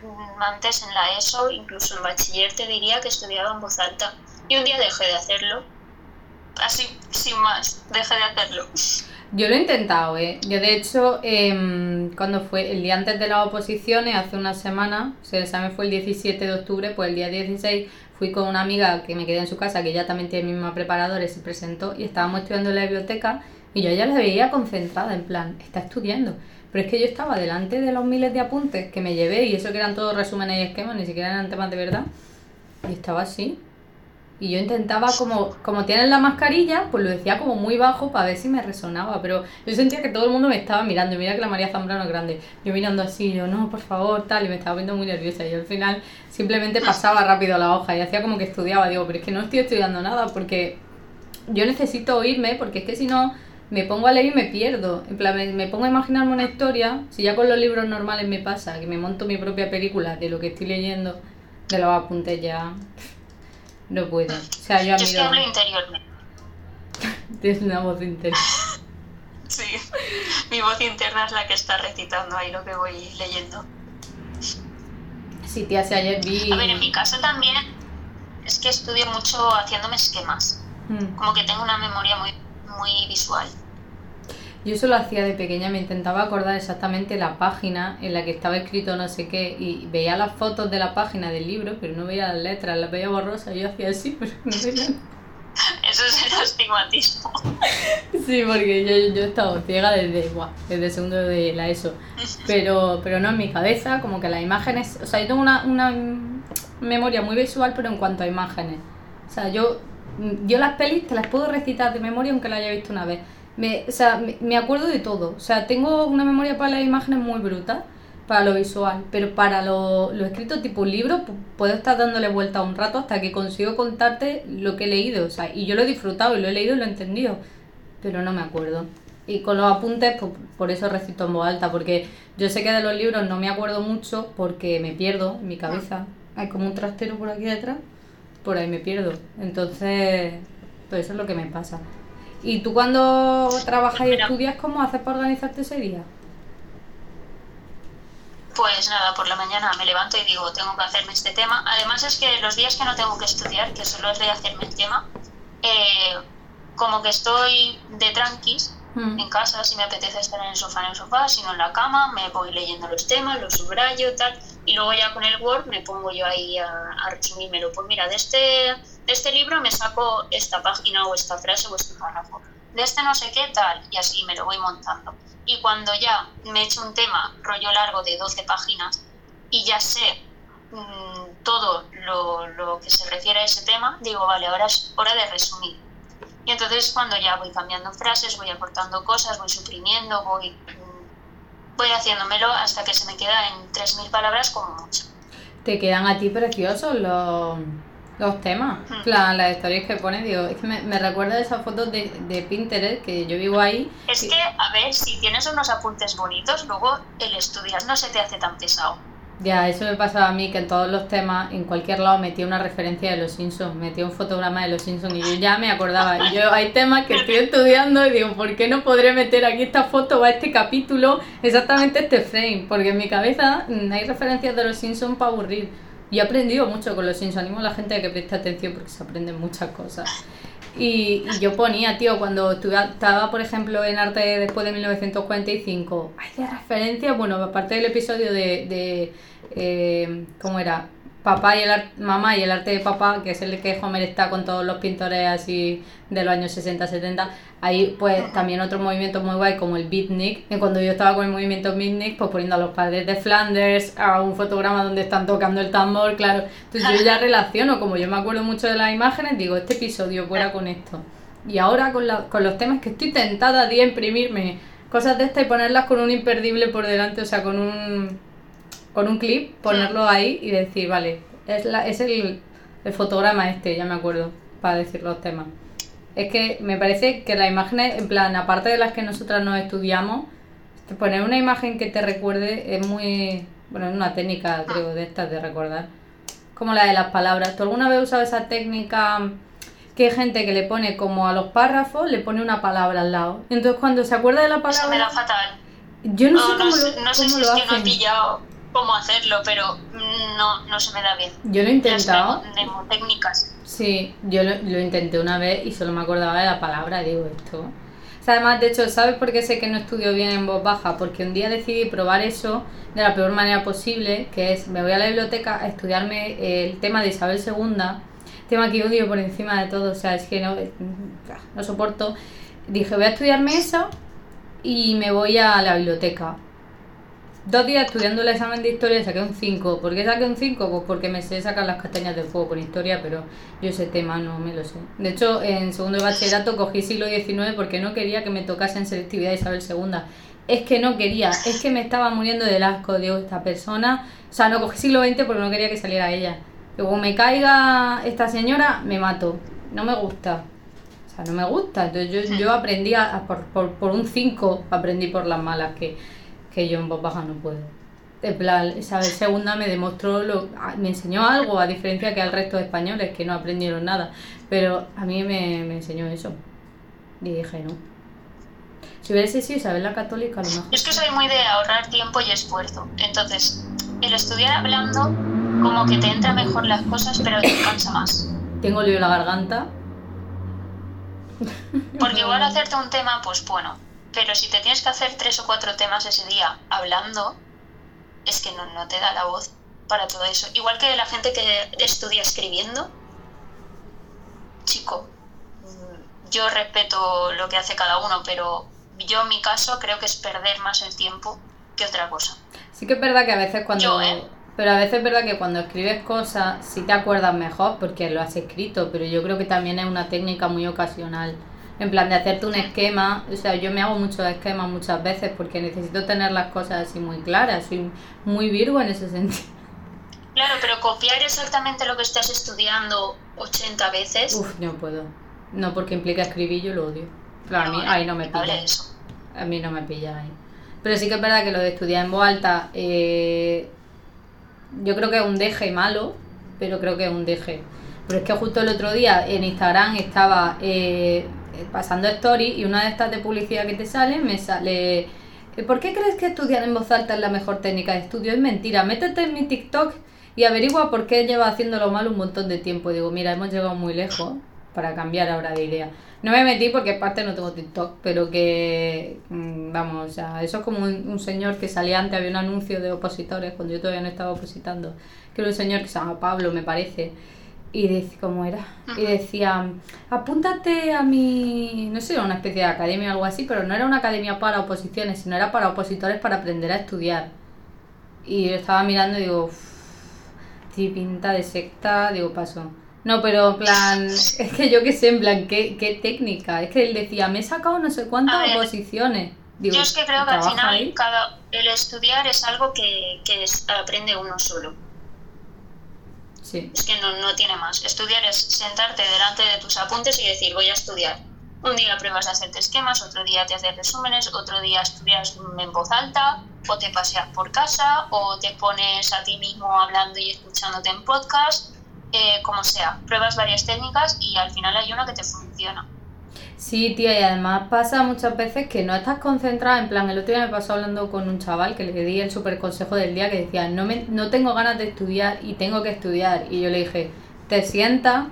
mm, antes en la ESO, incluso en bachiller, te diría que estudiaba en voz alta. Y un día dejé de hacerlo. Así, sin más, dejé de hacerlo. Yo lo he intentado, ¿eh? Yo de hecho, eh, cuando fue el día antes de las oposiciones, hace una semana, o sea, el examen fue el 17 de octubre, pues el día 16 fui con una amiga que me quedé en su casa, que ella también tiene misma preparadora y se presentó, y estábamos estudiando en la biblioteca, y yo ya la veía concentrada, en plan, está estudiando. Pero es que yo estaba delante de los miles de apuntes que me llevé, y eso que eran todos resúmenes y esquemas, ni siquiera eran temas de verdad, y estaba así, y yo intentaba como, como tienen la mascarilla, pues lo decía como muy bajo para ver si me resonaba, pero yo sentía que todo el mundo me estaba mirando, mira que la María Zambrano es grande, yo mirando así, yo no, por favor, tal, y me estaba viendo muy nerviosa, y al final simplemente pasaba rápido la hoja y hacía como que estudiaba, digo, pero es que no estoy estudiando nada porque yo necesito oírme, porque es que si no me pongo a leer y me pierdo, en plan, me, me pongo a imaginarme una historia, si ya con los libros normales me pasa, que me monto mi propia película de lo que estoy leyendo, de los apuntes ya... No puedo. O sea, yo, yo es que hablo interiormente. Tienes una voz interior. sí, mi voz interna es la que está recitando ahí lo que voy leyendo. Sí, tía, si ayer vi... A ver, en mi caso también es que estudio mucho haciéndome esquemas. Mm. Como que tengo una memoria muy, muy visual. Yo eso lo hacía de pequeña, me intentaba acordar exactamente la página en la que estaba escrito no sé qué y veía las fotos de la página del libro, pero no veía las letras, las veía borrosas yo hacía así, pero no veía Eso es el astigmatismo. Sí, porque yo, yo he estado ciega desde, buah, desde segundo de la ESO. Pero, pero no en mi cabeza, como que las imágenes. O sea, yo tengo una, una memoria muy visual, pero en cuanto a imágenes. O sea, yo, yo las pelis te las puedo recitar de memoria aunque las haya visto una vez me, o sea, me, acuerdo de todo. O sea, tengo una memoria para las imágenes muy bruta, para lo visual, pero para lo, lo escrito tipo libro, puedo estar dándole vuelta un rato hasta que consigo contarte lo que he leído. O sea, y yo lo he disfrutado y lo he leído y lo he entendido, pero no me acuerdo. Y con los apuntes, pues, por eso recito en voz alta, porque yo sé que de los libros no me acuerdo mucho porque me pierdo en mi cabeza. Hay como un trastero por aquí detrás, por ahí me pierdo. Entonces, pues eso es lo que me pasa. ¿Y tú cuando trabajas y estudias, cómo haces para organizarte ese día? Pues nada, por la mañana me levanto y digo, tengo que hacerme este tema. Además es que los días que no tengo que estudiar, que solo es de hacerme el tema, eh, como que estoy de tranquis mm. en casa, si me apetece estar en el sofá, en el sofá, si no en la cama, me voy leyendo los temas, los subrayo, tal, y luego ya con el Word me pongo yo ahí a, a resumírmelo. Pues mira, de este de este libro me saco esta página o esta frase o este párrafo, de este no sé qué tal, y así me lo voy montando. Y cuando ya me he hecho un tema rollo largo de 12 páginas y ya sé mm, todo lo, lo, que se refiere a ese tema, digo, vale, ahora es hora de resumir. Y entonces cuando ya voy cambiando frases, voy aportando cosas, voy suprimiendo, voy, mm, voy haciéndomelo hasta que se me queda en 3.000 palabras como mucho. Te quedan a ti preciosos los los temas, las historias que pone, digo, es que me, me recuerda esas fotos de, de, Pinterest que yo vivo ahí. Es que, a ver, si tienes unos apuntes bonitos, luego el estudiar no se te hace tan pesado. Ya, eso me pasaba a mí, que en todos los temas, en cualquier lado metía una referencia de los Simpsons, metía un fotograma de los Simpsons y yo ya me acordaba. Y yo hay temas que estoy estudiando y digo, ¿por qué no podré meter aquí esta foto o a este capítulo exactamente este frame? Porque en mi cabeza mm, hay referencias de los Simpsons para aburrir. Y he aprendido mucho con los Sims. Animo a la gente a que preste atención porque se aprenden muchas cosas. Y, yo ponía, tío, cuando estaba, por ejemplo, en arte después de 1945, hay de referencia, bueno, aparte del episodio de, de eh, ¿cómo era? Papá y el mamá y el arte de papá, que es el que Homer está con todos los pintores así de los años 60-70, ahí pues también otro movimiento muy guay como el beatnik, que cuando yo estaba con el movimiento beatnik, pues poniendo a los padres de Flanders, a un fotograma donde están tocando el tambor, claro, entonces yo ya relaciono, como yo me acuerdo mucho de las imágenes, digo, este episodio fuera con esto. Y ahora con, la, con los temas que estoy tentada de imprimirme cosas de estas y ponerlas con un imperdible por delante, o sea, con un con un clip, ponerlo ahí y decir, vale, es, la, es el, el fotograma este, ya me acuerdo, para decir los temas. Es que me parece que las imágenes, en plan, aparte de las que nosotras nos estudiamos, poner una imagen que te recuerde es muy. Bueno, es una técnica, creo, de estas de recordar. Como la de las palabras. ¿Tú alguna vez has usado esa técnica que hay gente que le pone como a los párrafos, le pone una palabra al lado. Entonces cuando se acuerda de la palabra... Eso me da fatal. Yo no, sé cómo no lo, no sé cómo si lo es que no he hacen. pillado cómo hacerlo, pero no, no se me da bien. Yo lo he intentado. Las mnemotécnicas. Sí, yo lo, lo intenté una vez y solo me acordaba de la palabra, digo esto. O sea, además, de hecho, ¿sabes por qué sé que no estudio bien en voz baja? Porque un día decidí probar eso de la peor manera posible, que es, me voy a la biblioteca a estudiarme el tema de Isabel II, tema que odio por encima de todo, o sea, es que no, no soporto. Dije, voy a estudiarme eso y me voy a la biblioteca. Dos días estudiando el examen de historia saqué un 5. ¿Por qué saqué un 5? Pues porque me sé sacar las castañas del fuego con historia, pero yo ese tema no me lo sé. De hecho, en segundo de bachillerato cogí siglo XIX porque no quería que me tocase en selectividad Isabel II. Es que no quería, es que me estaba muriendo del asco, digo, esta persona. O sea, no cogí siglo XX porque no quería que saliera ella. Luego me caiga esta señora, me mato. No me gusta. O sea, no me gusta. Entonces yo, yo aprendí a por, por, por un 5, aprendí por las malas que, que yo en voz baja no puedo. En plan, Isabel segunda me demostró, lo, me enseñó algo, a diferencia que al resto de españoles que no aprendieron nada. Pero a mí me, me enseñó eso. Y dije, no. Si hubiese sido Isabel la católica, a lo mejor. Yo es que soy muy de ahorrar tiempo y esfuerzo. Entonces, el estudiar hablando, como que te entra mejor las cosas, pero te cansa más. Tengo lío en la garganta. Porque igual hacerte un tema, pues bueno. Pero si te tienes que hacer tres o cuatro temas ese día hablando, es que no, no te da la voz para todo eso. Igual que la gente que estudia escribiendo. Chico, mm, yo respeto lo que hace cada uno, pero yo en mi caso creo que es perder más el tiempo que otra cosa. Sí que es verdad que a veces cuando... Yo, ¿eh? Pero a veces es verdad que cuando escribes cosas sí te acuerdas mejor porque lo has escrito, pero yo creo que también es una técnica muy ocasional. En plan de hacerte un esquema, o sea, yo me hago muchos esquemas muchas veces porque necesito tener las cosas así muy claras, soy muy virgo en ese sentido. Claro, pero copiar exactamente lo que estás estudiando 80 veces. Uf, no puedo. No, porque implica escribir, yo lo odio. Claro, a mí no, ahí no me pilla. eso. A mí no me pilla ahí. Pero sí que es verdad que lo de estudiar en voz alta, eh, yo creo que es un deje malo, pero creo que es un deje. Pero es que justo el otro día en Instagram estaba eh, pasando stories y una de estas de publicidad que te sale me sale... eh, ¿Por qué crees que estudiar en voz alta es la mejor técnica de estudio? Es mentira. Métete en mi TikTok y averigua por qué lleva haciéndolo mal un montón de tiempo. Digo, mira, hemos llegado muy lejos para cambiar ahora de idea. No me metí porque aparte no tengo TikTok, pero que, mm, vamos, o sea, eso es como un, un señor que salía antes, había un anuncio de opositores cuando yo todavía no estaba opositando, que era un señor que se llama Pablo, me parece, y decía, ¿cómo era? Y decía, apúntate a mi, no sé, era una especie de academia o algo así, pero no era una academia para oposiciones, sino era para opositores para aprender a estudiar. Y yo estaba mirando y digo, "Uf, sí, pinta de secta, digo, paso. No, pero en plan, es que yo qué sé, en plan, ¿qué, qué técnica? Es que él decía, me he sacado no sé cuántas oposiciones. Digo, Yo es que creo que al ¿trabaja final cada, el estudiar es algo que, que es- aprende uno solo. Es que no, no tiene más. Estudiar es sentarte delante de tus apuntes y decir voy a estudiar. Un día pruebas a hacerte esquemas, otro día te haces resúmenes, otro día estudias en voz alta, o te paseas por casa, o te pones a ti mismo hablando y escuchándote en podcast, eh, como sea. Pruebas varias técnicas y al final hay una que te funciona. Sí, tía, y además pasa muchas veces que no estás concentrada, en plan, el otro día me pasó hablando con un chaval que le di el super consejo del día que decía, no, me, no tengo ganas de estudiar y tengo que estudiar. Y yo le dije, te sientas,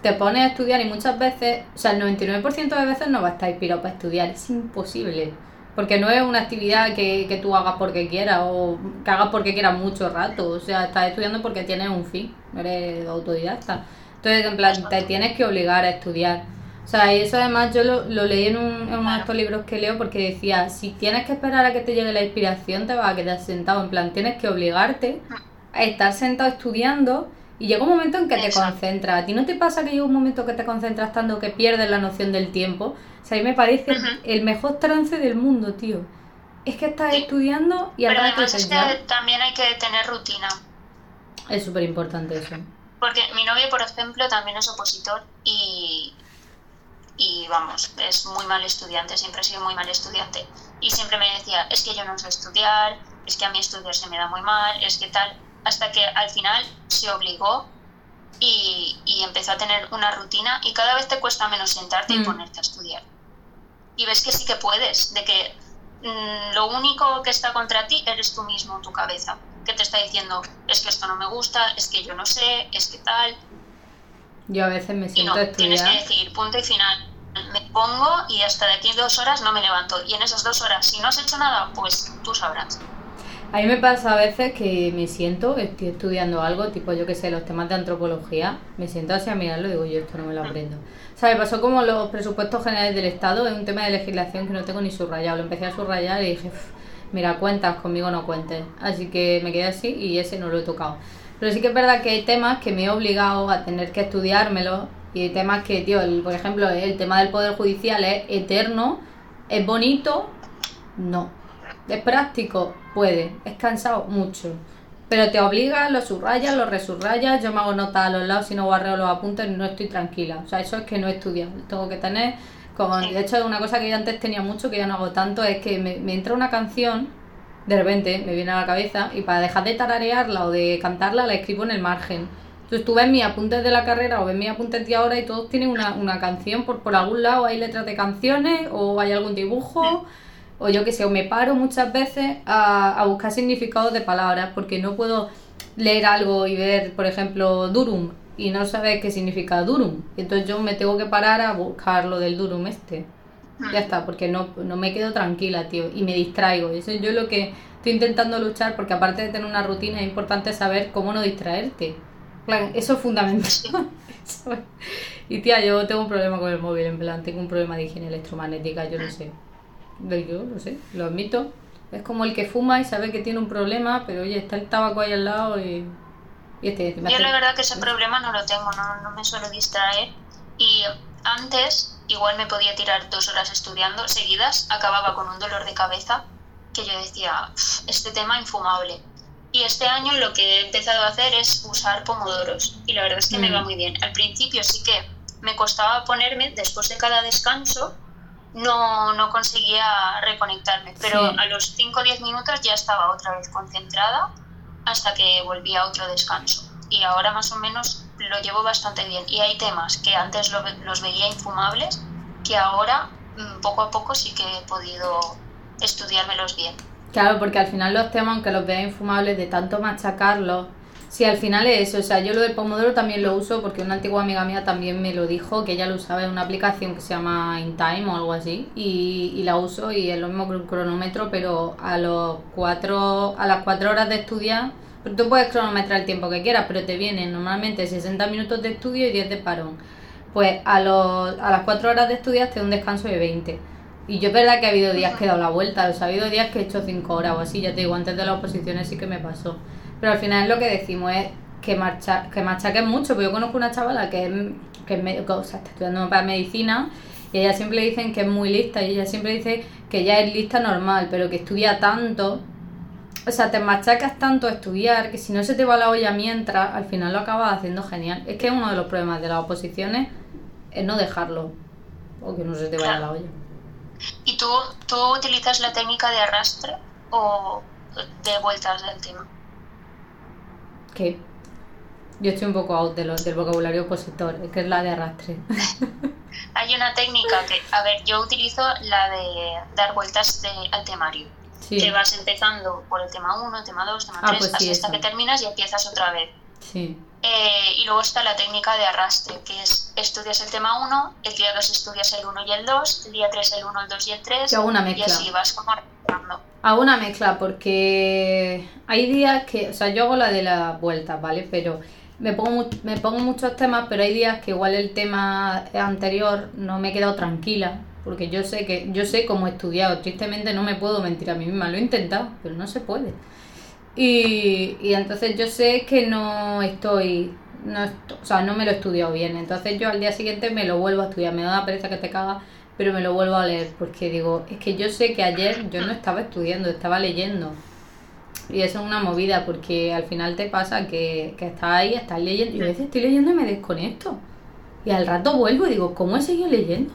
te pones a estudiar y muchas veces, o sea, el 99% de veces no vas a estar inspirado para estudiar, es imposible. Porque no es una actividad que, que tú hagas porque quieras o que hagas porque quieras mucho rato. O sea, estás estudiando porque tienes un fin, eres autodidacta. Entonces, en plan, te tienes que obligar a estudiar. O sea, y eso además yo lo, lo leí en, un, en uno de estos libros que leo porque decía, si tienes que esperar a que te llegue la inspiración, te vas a quedar sentado. En plan, tienes que obligarte a estar sentado estudiando y llega un momento en que te concentras. ¿A ti no te pasa que llega un momento que te concentras tanto que pierdes la noción del tiempo? O sea, a mí me parece el mejor trance del mundo, tío. Es que estás Sí. estudiando y al Pero además es que también hay que tener rutina. Es súper importante eso. Porque mi novio, por ejemplo, también es opositor y, y vamos, es muy mal estudiante, siempre ha sido muy mal estudiante. Y siempre me decía, es que yo no sé estudiar, es que a mí estudiar se me da muy mal, es que tal, hasta que al final se obligó y, y empecé a tener una rutina y cada vez te cuesta menos sentarte y Mm. ponerte a estudiar. Y ves que sí que puedes, de que mm, lo único que está contra ti eres tú mismo, tu cabeza, que te está diciendo, es que esto no me gusta, es que yo no sé, es que tal, Yo a veces me y siento no, a tienes que decir punto y final. Me pongo y hasta de aquí dos horas no me levanto. Y en esas dos horas, si no has hecho nada, pues tú sabrás. A mí me pasa a veces que me siento, estoy estudiando algo, tipo yo que sé, los temas de antropología, me siento así a mirarlo y digo, yo esto no me lo aprendo. O sea, me pasó como los presupuestos generales del Estado, es un tema de legislación que no tengo ni subrayado. Lo empecé a subrayar y dije, "Uf, mira, cuentas, conmigo no cuentes. Así que me quedé así y ese no lo he tocado. Pero sí que es verdad que hay temas que me he obligado a tener que estudiármelo y hay temas que, tío, el- por ejemplo, el tema del Poder Judicial es eterno, es bonito, no. ¿Es práctico? Puede. ¿Es cansado? Mucho. Pero te obliga, lo subrayas, lo resubrayas. Yo me hago notas a los lados, si no guardeo los apuntes, no estoy tranquila. O sea, eso es que no he. Tengo que tener. Como, de hecho, una cosa que yo antes tenía mucho, que ya no hago tanto, es que me, me entra una canción, de repente me viene a la cabeza, y para dejar de tararearla o de cantarla, la escribo en el margen. Entonces tú ves mis apuntes de la carrera o ves mis apuntes de ahora y todos tienen una, una canción por, por algún lado, hay letras de canciones o hay algún dibujo o yo que sé, o me paro muchas veces a, a buscar significados de palabras porque no puedo leer algo y ver, por ejemplo, durum y no saber qué significa durum. Entonces yo me tengo que parar a buscar lo del durum este. Ya está, porque no, no me quedo tranquila, tío, y me distraigo. Y eso yo lo que estoy intentando luchar, porque aparte de tener una rutina, es importante saber cómo no distraerte. Claro, eso es fundamental. Es. y tía, yo tengo un problema con el móvil, en plan, tengo un problema de higiene electromagnética, yo no sé. De- Yo no sé, lo admito. Es como el que fuma y sabe que tiene un problema, pero oye, está el tabaco ahí al lado y. Y este, me Yo la verdad que ese problema no lo tengo, no, no me suelo distraer. Y antes igual me podía tirar dos horas estudiando seguidas, acababa con un dolor de cabeza que yo decía, "Uf, este tema infumable. Y este año lo que he empezado a hacer es usar pomodoros. Y la verdad es que me Mm. va muy bien. Al principio sí que me costaba ponerme, después de cada descanso, no, no conseguía reconectarme. Pero Sí. a los 5 o 10 minutos ya estaba otra vez concentrada hasta que volví a otro descanso. Y ahora más o menos lo llevo bastante bien. Y hay temas que antes los veía infumables, que ahora mm, poco a poco sí que he podido estudiármelos bien. Claro, porque al final los temas, aunque los veas infumables de tanto machacarlos, si al final es eso, o sea, yo lo del pomodoro también lo uso porque una antigua amiga mía también me lo dijo, que ella lo usaba en una aplicación que se llama InTime o algo así, y, la uso y es lo mismo que un cronómetro, pero a los cuatro, a las cuatro horas de estudiar, tú puedes cronometrar el tiempo que quieras, pero te vienen normalmente 60 minutos de estudio y 10 de parón. Pues a, los, a las cuatro horas de estudiar te un descanso de 20. Y yo es verdad que ha habido días que he dado la vuelta, o sea, ha habido días que he hecho 5 horas o así, ya te digo, antes de las oposiciones sí que me pasó. Pero al final lo que decimos es que, marcha, que machaquen mucho, porque yo conozco una chavala que, es, que está estudiando para medicina y ella siempre dicen que es muy lista y ella siempre dice que ya es lista normal, pero que estudia tanto, o sea, te machacas tanto a estudiar que si no se te va la olla mientras, al final lo acabas haciendo genial. Es que uno de los problemas de las oposiciones es no dejarlo o que no se te vaya la olla. ¿Y tú, tú utilizas la técnica de arrastre o de vueltas del tema? Que yo estoy un poco out de lo- del vocabulario opositor, que es la de arrastre. Hay una técnica que, a ver, yo utilizo la de dar vueltas de, al temario. Sí, Que vas empezando por el tema 1, tema 2, tema Ah, 3, pues sí, hasta esa. que terminas y empiezas otra vez. sí. Eh, y luego está la técnica de arrastre, que es estudias el tema 1, el día 2 estudias el 1 y el 2, el día 3 el 1, el 2 y el 3, Yo hago una y mezcla. así vas como arrastrando. Hago una mezcla porque hay días que, o sea, yo hago la de las vueltas, ¿vale? Pero me pongo, me pongo muchos temas, pero hay días que igual el tema anterior no me he quedado tranquila, porque yo sé que yo sé cómo he estudiado, tristemente no me puedo mentir a mí misma, lo he intentado, pero no se puede. Y, y entonces yo sé que no estoy, no o sea, no me lo he estudiado bien, entonces yo al día siguiente me lo vuelvo a estudiar, me da una pereza que te caga, pero me lo vuelvo a leer, porque digo, es que yo sé que ayer yo no estaba estudiando, estaba leyendo. Y eso es una movida, porque al final te pasa que, que estás ahí, estás leyendo, y a veces estoy leyendo y me desconecto. Y al rato vuelvo y digo, ¿cómo he seguido leyendo?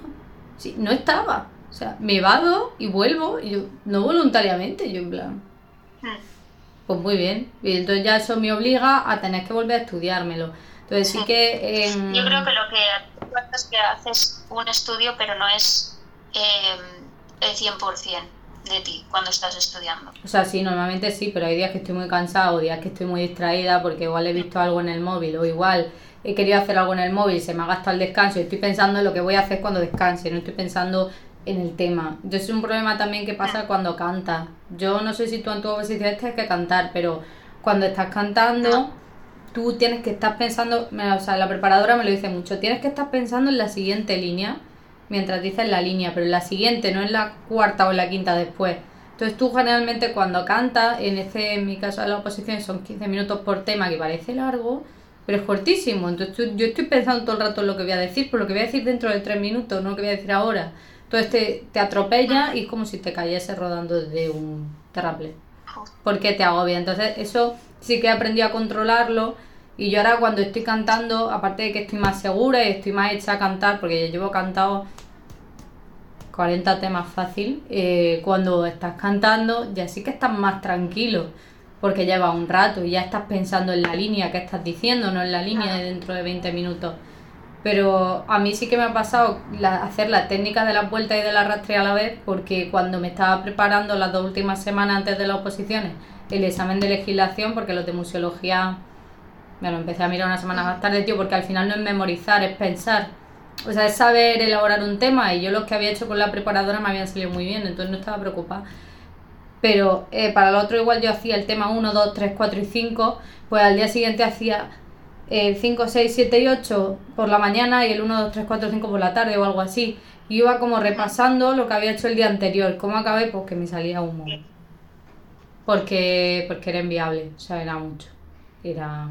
Sí, no estaba. O sea, me vado y vuelvo, y yo, no voluntariamente, yo en plan, Mm. pues muy bien. Y entonces ya eso me obliga a tener que volver a estudiármelo. Entonces sí, que... Yo creo que lo que es que haces un estudio, pero no es eh, el 100% de ti cuando estás estudiando. O sea, sí, normalmente sí, pero hay días que estoy muy cansada o días que estoy muy distraída porque igual he visto algo en el móvil o igual he querido hacer algo en el móvil, se me ha gastado el descanso y estoy pensando en lo que voy a hacer cuando descanse, no estoy pensando en el tema. Yo es un problema también que pasa cuando cantas. Yo no sé si tú en tu oposición tienes que cantar, pero cuando estás cantando tú tienes que estar pensando, o sea, la preparadora me lo dice mucho, tienes que estar pensando en la siguiente línea mientras dices la línea, pero en la siguiente, no en la cuarta o en la quinta después. Entonces tú generalmente cuando cantas, en este, en mi caso de la oposición son 15 minutos por tema, que parece largo, pero es cortísimo. Entonces yo estoy pensando todo el rato en lo que voy a decir, por lo que voy a decir dentro de 3 minutos, no lo que voy a decir ahora. Entonces te, te atropella y es como si te cayese rodando desde un terraplén. Porque te agobia. Entonces eso sí que he aprendido a controlarlo. Y yo ahora cuando estoy cantando, aparte de que estoy más segura y estoy más hecha a cantar, porque yo llevo cantado 40 temas fácil, eh, cuando estás cantando ya sí que estás más tranquilo, porque lleva un rato y ya estás pensando en la línea que estás diciendo, no en la línea de dentro de 20 minutos. Pero a mí sí que me ha pasado hacer la técnica de la vuelta y de la arrastre a la vez, porque cuando me estaba preparando las dos últimas semanas antes de las oposiciones, el examen de legislación, porque los de museología me lo empecé a mirar una semana más tarde, tío, porque al final no es memorizar, es pensar. O sea, es saber elaborar un tema y yo los que había hecho con la preparadora me habían salido muy bien, entonces no estaba preocupada. Pero eh, para el otro igual yo hacía el tema 1, 2, 3, 4 y 5, pues al día siguiente hacía el 5, 6, 7 y 8 por la mañana y el 1, 2, 3, 4, 5 por la tarde o algo así. Y iba como repasando lo que había hecho el día anterior. ¿Cómo acabé? Pues que me salía humo porque, porque era inviable, o sea, era mucho. Era...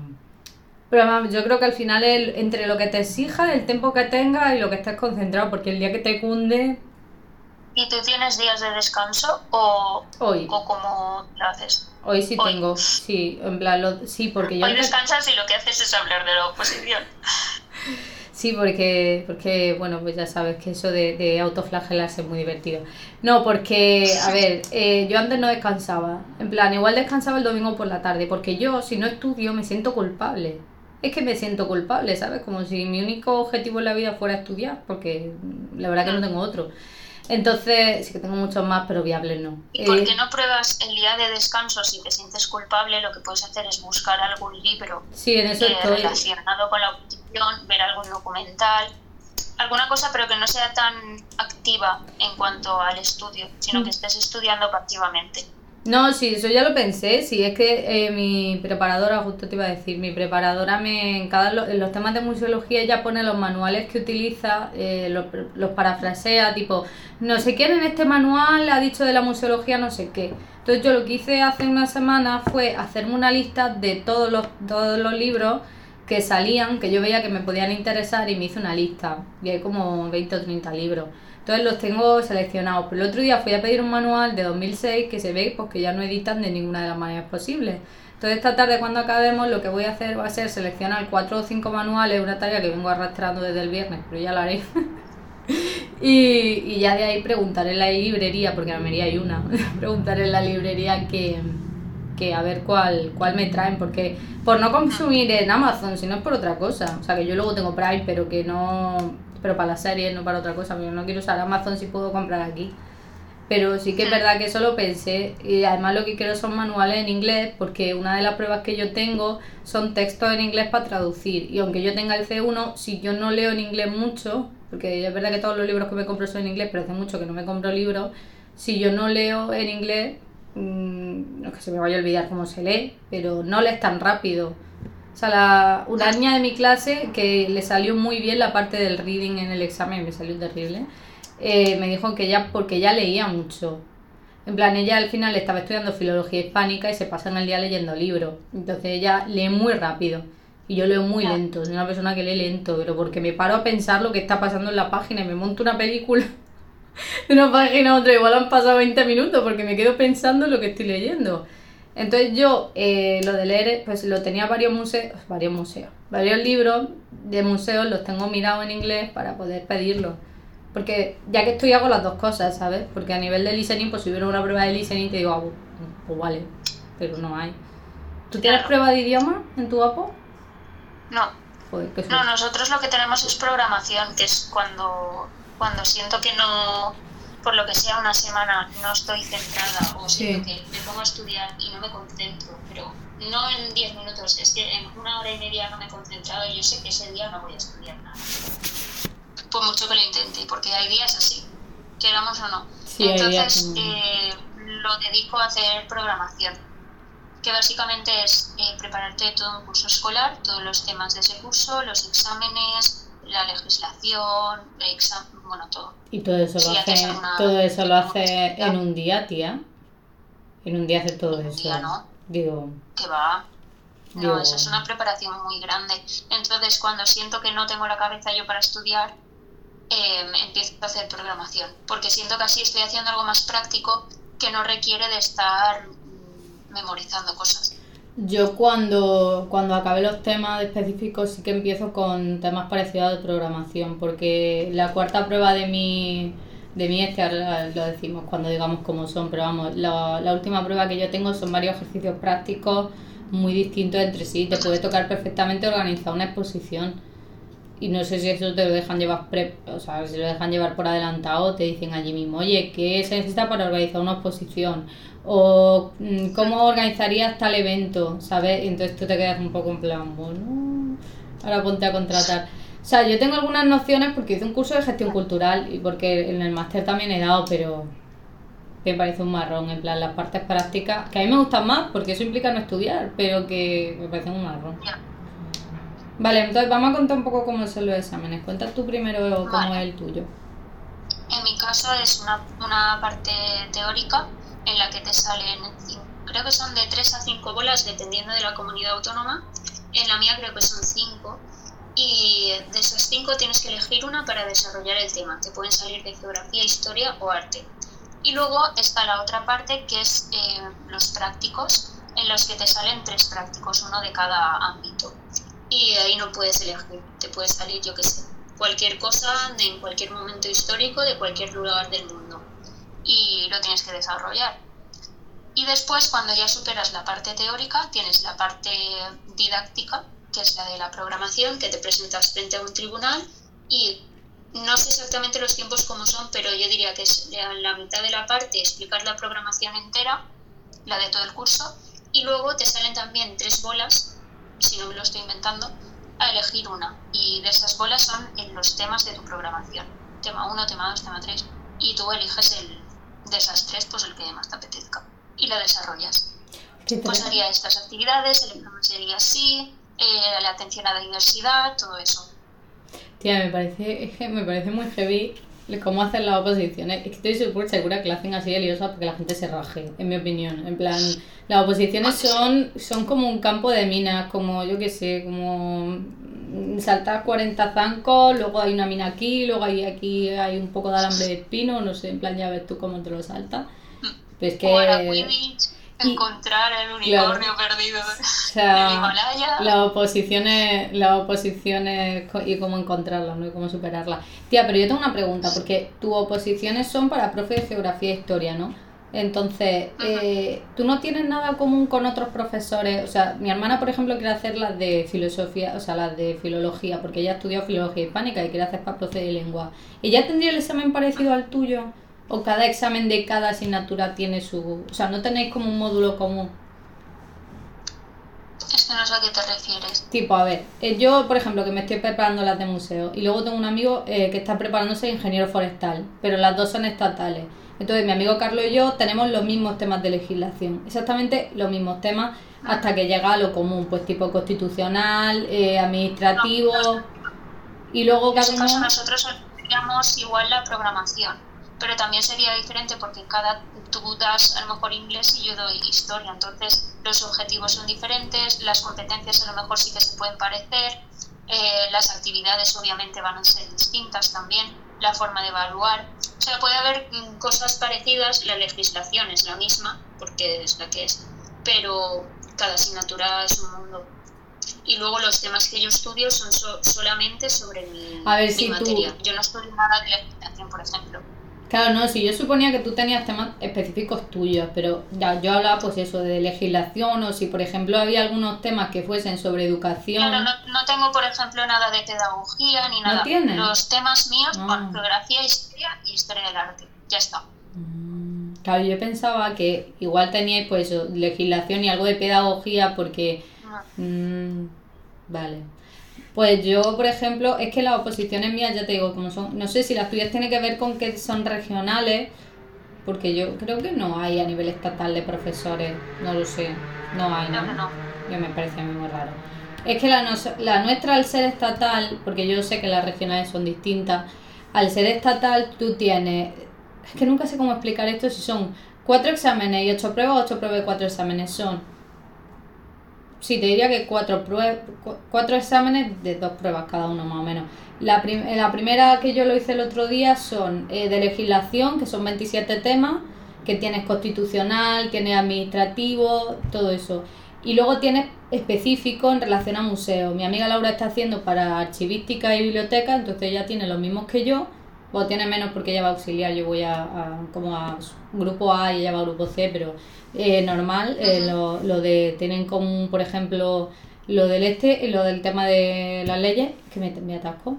Pero yo creo que al final el, entre lo que te exija, el tiempo que tengas y lo que estés concentrado, porque el día que te cunde... ¿Y tú tienes días de descanso o, Hoy. o cómo lo haces? Hoy sí tengo, sí, en plan, sí, porque yo... Hoy descansas y lo que haces es hablar de la oposición. Sí, porque, porque, bueno, pues ya sabes que eso de, de autoflagelarse es muy divertido. No, porque, a ver, eh, yo antes no descansaba. En plan, igual descansaba el domingo por la tarde, porque yo, si no estudio, me siento culpable. Es que me siento culpable, ¿sabes? Como si mi único objetivo en la vida fuera estudiar, porque la verdad que no tengo otro. Entonces, sí que tengo muchos más, pero viables no. ¿Y por qué eh, no pruebas el día de descanso si te sientes culpable? Lo que puedes hacer es buscar algún libro sí, en eso estoy. relacionado con la oposición, ver algún documental, alguna cosa, pero que no sea tan activa en cuanto al estudio, sino que mm. estés estudiando activamente. No, sí, eso ya lo pensé. Sí, es que eh, mi preparadora, justo te iba a decir, mi preparadora me en cada en los temas de museología ya pone los manuales que utiliza, eh, los, los, parafrasea, tipo, no sé quién en este manual ha dicho de la museología no sé qué. Entonces yo lo que hice hace una semana fue hacerme una lista de todos los, todos los libros que salían, que yo veía que me podían interesar y me hice una lista. Y hay como 20 o 30 libros. Entonces los tengo seleccionados. Pero el otro día fui a pedir un manual de 2006 que se ve pues, que ya no editan de ninguna de las maneras posibles. Entonces esta tarde cuando acabemos lo que voy a hacer va a ser seleccionar cuatro o cinco manuales, una tarea que vengo arrastrando desde el viernes, pero ya la haré. y, ya de ahí preguntar en la librería, porque en Almería hay una, preguntar en la librería que, que a ver cuál, cuál me traen, porque por no consumir en Amazon, si no es por otra cosa. O sea que yo luego tengo Prime, pero que no pero para la serie, no para otra cosa. Yo no quiero usar Amazon si puedo comprar aquí. Pero sí que es verdad que eso lo pensé. Y además lo que quiero son manuales en inglés, porque una de las pruebas que yo tengo son textos en inglés para traducir. Y aunque yo tenga el C1, si yo no leo en inglés mucho, porque es verdad que todos los libros que me compro son en inglés, pero hace mucho que no me compro libros, si yo no leo en inglés, mmm, no es que se me vaya a olvidar cómo se lee, pero no lees tan rápido. O sea, la, una niña de mi clase que le salió muy bien la parte del reading en el examen, me salió terrible, eh, me dijo que ya, porque ya leía mucho. En plan, ella al final estaba estudiando filología hispánica y se pasa en el día leyendo libros. Entonces ella lee muy rápido. Y yo leo muy lento, soy una persona que lee lento, pero porque me paro a pensar lo que está pasando en la página y me monto una película de una página a otra. Igual han pasado 20 minutos porque me quedo pensando en lo que estoy leyendo. Entonces yo eh, lo de leer, pues lo tenía varios museos, varios museos, varios libros de museos los tengo mirados en inglés para poder pedirlos. Porque ya que estoy hago las dos cosas, ¿sabes? Porque a nivel de listening, pues si hubiera una prueba de listening te digo, ah, pues, vale, pero no hay. ¿Tú tienes prueba de idioma en tu APO? No. no, nosotros lo que tenemos es programación, que es cuando, cuando siento que no, por lo que sea una semana, no estoy centrada o siento que me pongo a estudiar y no me concentro, pero no en 10 minutos, es que en una hora y media no me he concentrado y yo sé que ese día no voy a estudiar nada. Por mucho que lo intente, porque hay días así, queramos o no. Entonces, eh, lo dedico a hacer programación que básicamente es eh, prepararte todo un curso escolar, todos los temas de ese curso, los exámenes, la legislación, bueno, todo. ¿Y todo eso lo hace, todo eso lo hace en un día, tía? En un día hace todo eso. Día, ¿no? Digo. Que va. No, eso es una preparación muy grande. Entonces, cuando siento que no tengo la cabeza yo para estudiar, eh, empiezo a hacer programación. Porque siento que así estoy haciendo algo más práctico que no requiere de estar memorizando cosas. Yo cuando, cuando acabé los temas específicos sí que empiezo con temas parecidos de programación, porque la cuarta prueba de mi, de mi este, lo decimos cuando digamos cómo son, pero vamos, la, última prueba que yo tengo son varios ejercicios prácticos muy distintos entre sí, te puede tocar perfectamente organizar una exposición y no sé si eso te lo dejan llevar o sea, si lo dejan llevar por adelantado, te dicen allí mismo, oye, ¿qué se necesita para organizar una exposición? O mm, cómo organizarías tal evento, ¿sabes? Y entonces tú te quedas un poco en plan, bueno, ahora ponte a contratar. O sea, yo tengo algunas nociones porque hice un curso de gestión cultural y porque en el máster también he dado, pero me parece un marrón, en plan las partes prácticas, que a mí me gustan más porque eso implica no estudiar, pero que me parece un marrón. Vale, entonces vamos a contar un poco cómo son los exámenes. Cuenta tú primero cómo es el tuyo. En mi caso es una, una parte teórica en la que te salen, creo que son de 3 a 5 bolas dependiendo de la comunidad autónoma. En la mía creo que son 5 y de esas 5 tienes que elegir una para desarrollar el tema. Te pueden salir de geografía, historia o arte. Y luego está la otra parte que es eh, los prácticos, en los que te salen tres prácticos, uno de cada ámbito y ahí no puedes elegir, te puede salir, yo qué sé, cualquier cosa en cualquier momento histórico de cualquier lugar del mundo y lo tienes que desarrollar. Y después, cuando ya superas la parte teórica, tienes la parte didáctica, que es la de la programación, que te presentas frente a un tribunal y no sé exactamente los tiempos como son, pero yo diría que es la mitad de la parte explicar la programación entera, la de todo el curso, y luego te salen también tres bolas si no me lo estoy inventando, a elegir una. Y de esas bolas son en los temas de tu programación. Tema 1, tema 2, tema 3. Y tú eliges el, de esas tres, pues el que más te apetezca. Y la desarrollas. Pues haría estas actividades, el examen sería así, eh, la atención a la diversidad, todo eso. Tía, me parece, me parece muy heavy cómo hacen las oposiciones. Es que estoy súper segura que la hacen así de liosa porque la gente se raje, en mi opinión. En plan, las oposiciones son, son como un campo de minas, como yo qué sé, como saltar 40 zancos, luego hay una mina aquí, luego hay aquí hay un poco de alambre de espino, no sé, en plan ya ves tú cómo te lo saltas. Pues que encontrar el unicornio perdido o sea, Himalaya. Las oposiciones, las oposiciones y cómo encontrarlas, ¿no? Y cómo superarlas. Tía, pero yo tengo una pregunta, porque tus oposiciones son para profe de geografía e historia, ¿no? Entonces, eh, ¿tú no tienes nada común con otros profesores? O sea, mi hermana, por ejemplo, quiere hacer las de filosofía, o sea, las de filología, porque ella estudió filología hispánica y quiere hacer para profe de lengua. ¿Ella tendría el examen parecido al tuyo? o cada examen de cada asignatura tiene su... O sea, no tenéis como un módulo común. Es que no sé a qué te refieres. Tipo, a ver, eh, yo, por ejemplo, que me estoy preparando las de museo y luego tengo un amigo eh, que está preparándose ingeniero forestal, pero las dos son estatales. Entonces, mi amigo Carlos y yo tenemos los mismos temas de legislación, exactamente los mismos temas hasta que llega a lo común, pues tipo constitucional, eh, administrativo y luego cada uno... Nosotros estudiamos igual la programación pero también sería diferente porque cada tú das a lo mejor inglés y yo doy historia, entonces los objetivos son diferentes, las competencias a lo mejor sí que se pueden parecer, eh, las actividades obviamente van a ser distintas también, la forma de evaluar, o sea, puede haber mm, cosas parecidas, la legislación es la misma, porque es la que es, pero cada asignatura es un mundo. Y luego los temas que yo estudio son solamente sobre mi, materia. Yo no estudio nada de legislación, por ejemplo. Claro, no, si yo suponía que tú tenías temas específicos tuyos, pero ya yo hablaba pues eso de legislación o si por ejemplo había algunos temas que fuesen sobre educación. Claro, no, no tengo por ejemplo nada de pedagogía ni nada. ¿No tienes? Los temas míos Ah. son geografía, historia y historia del arte. Ya está. Mm, Claro, yo pensaba que igual teníais pues eso, legislación y algo de pedagogía porque... No. mm, vale. Pues yo, por ejemplo, es que las oposiciones mías, ya te digo, como son, no sé si las tuyas tienen que ver con que son regionales, porque yo creo que no hay a nivel estatal de profesores, no lo sé, no hay, ¿no? no. que me parece a mí muy raro. Es que la, la nuestra al ser estatal, porque yo sé que las regionales son distintas, al ser estatal tú tienes, es que nunca sé cómo explicar esto, si son cuatro exámenes y ocho pruebas, ocho pruebas y cuatro exámenes son, sí, te diría que cuatro, prue- cu- cuatro exámenes de dos pruebas cada uno más o menos. La, prim- eh, la primera que yo lo hice el otro día son eh, de legislación, que son 27 temas, que tienes constitucional, tienes administrativo, todo eso. Y luego tienes específico en relación a museos. Mi amiga Laura está haciendo para archivística y biblioteca, entonces ella tiene los mismos que yo, o tiene menos porque ella va a auxiliar, yo voy a, a- como a grupo A y ella va a grupo C, pero eh, normal, eh, lo, lo de tienen común, por ejemplo, lo del este lo del tema de las leyes, que me, me atasco,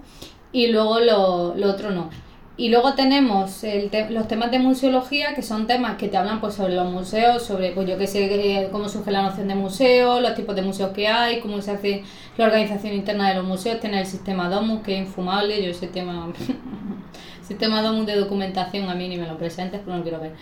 y luego lo, lo otro no. Y luego tenemos el te- los temas de museología, que son temas que te hablan pues sobre los museos, sobre, pues yo qué sé, cómo surge la noción de museo, los tipos de museos que hay, cómo se hace la organización interna de los museos, tiene el sistema DOMUS, que es infumable, yo ese tema, sistema DOMUS de documentación a mí ni me lo presentes, pero no lo quiero ver.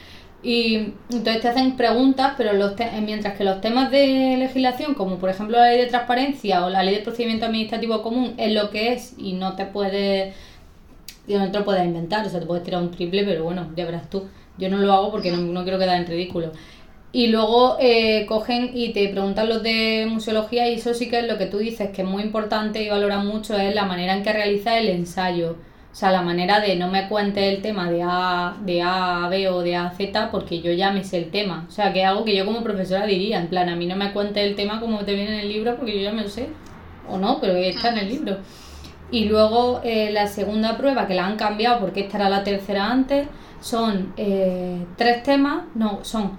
Y entonces te hacen preguntas, pero los te- mientras que los temas de legislación, como por ejemplo la ley de transparencia o la ley de procedimiento administrativo común, es lo que es y no te puedes y no te lo puedes inventar, o sea, te puedes tirar un triple, pero bueno, ya verás tú. Yo no lo hago porque no, no quiero quedar en ridículo. Y luego eh, cogen y te preguntan los de museología y eso sí que es lo que tú dices, que es muy importante y valoran mucho, es la manera en que realiza el ensayo. O sea, la manera de no me cuentes el tema de A, de A B o de A a Z porque yo ya me sé el tema. O sea, que es algo que yo como profesora diría, en plan, a mí no me cuentes el tema como te viene en el libro porque yo ya me lo sé. O no, pero está en el libro. Y luego eh, la segunda prueba, que la han cambiado porque esta era la tercera antes, son eh, tres temas, no, son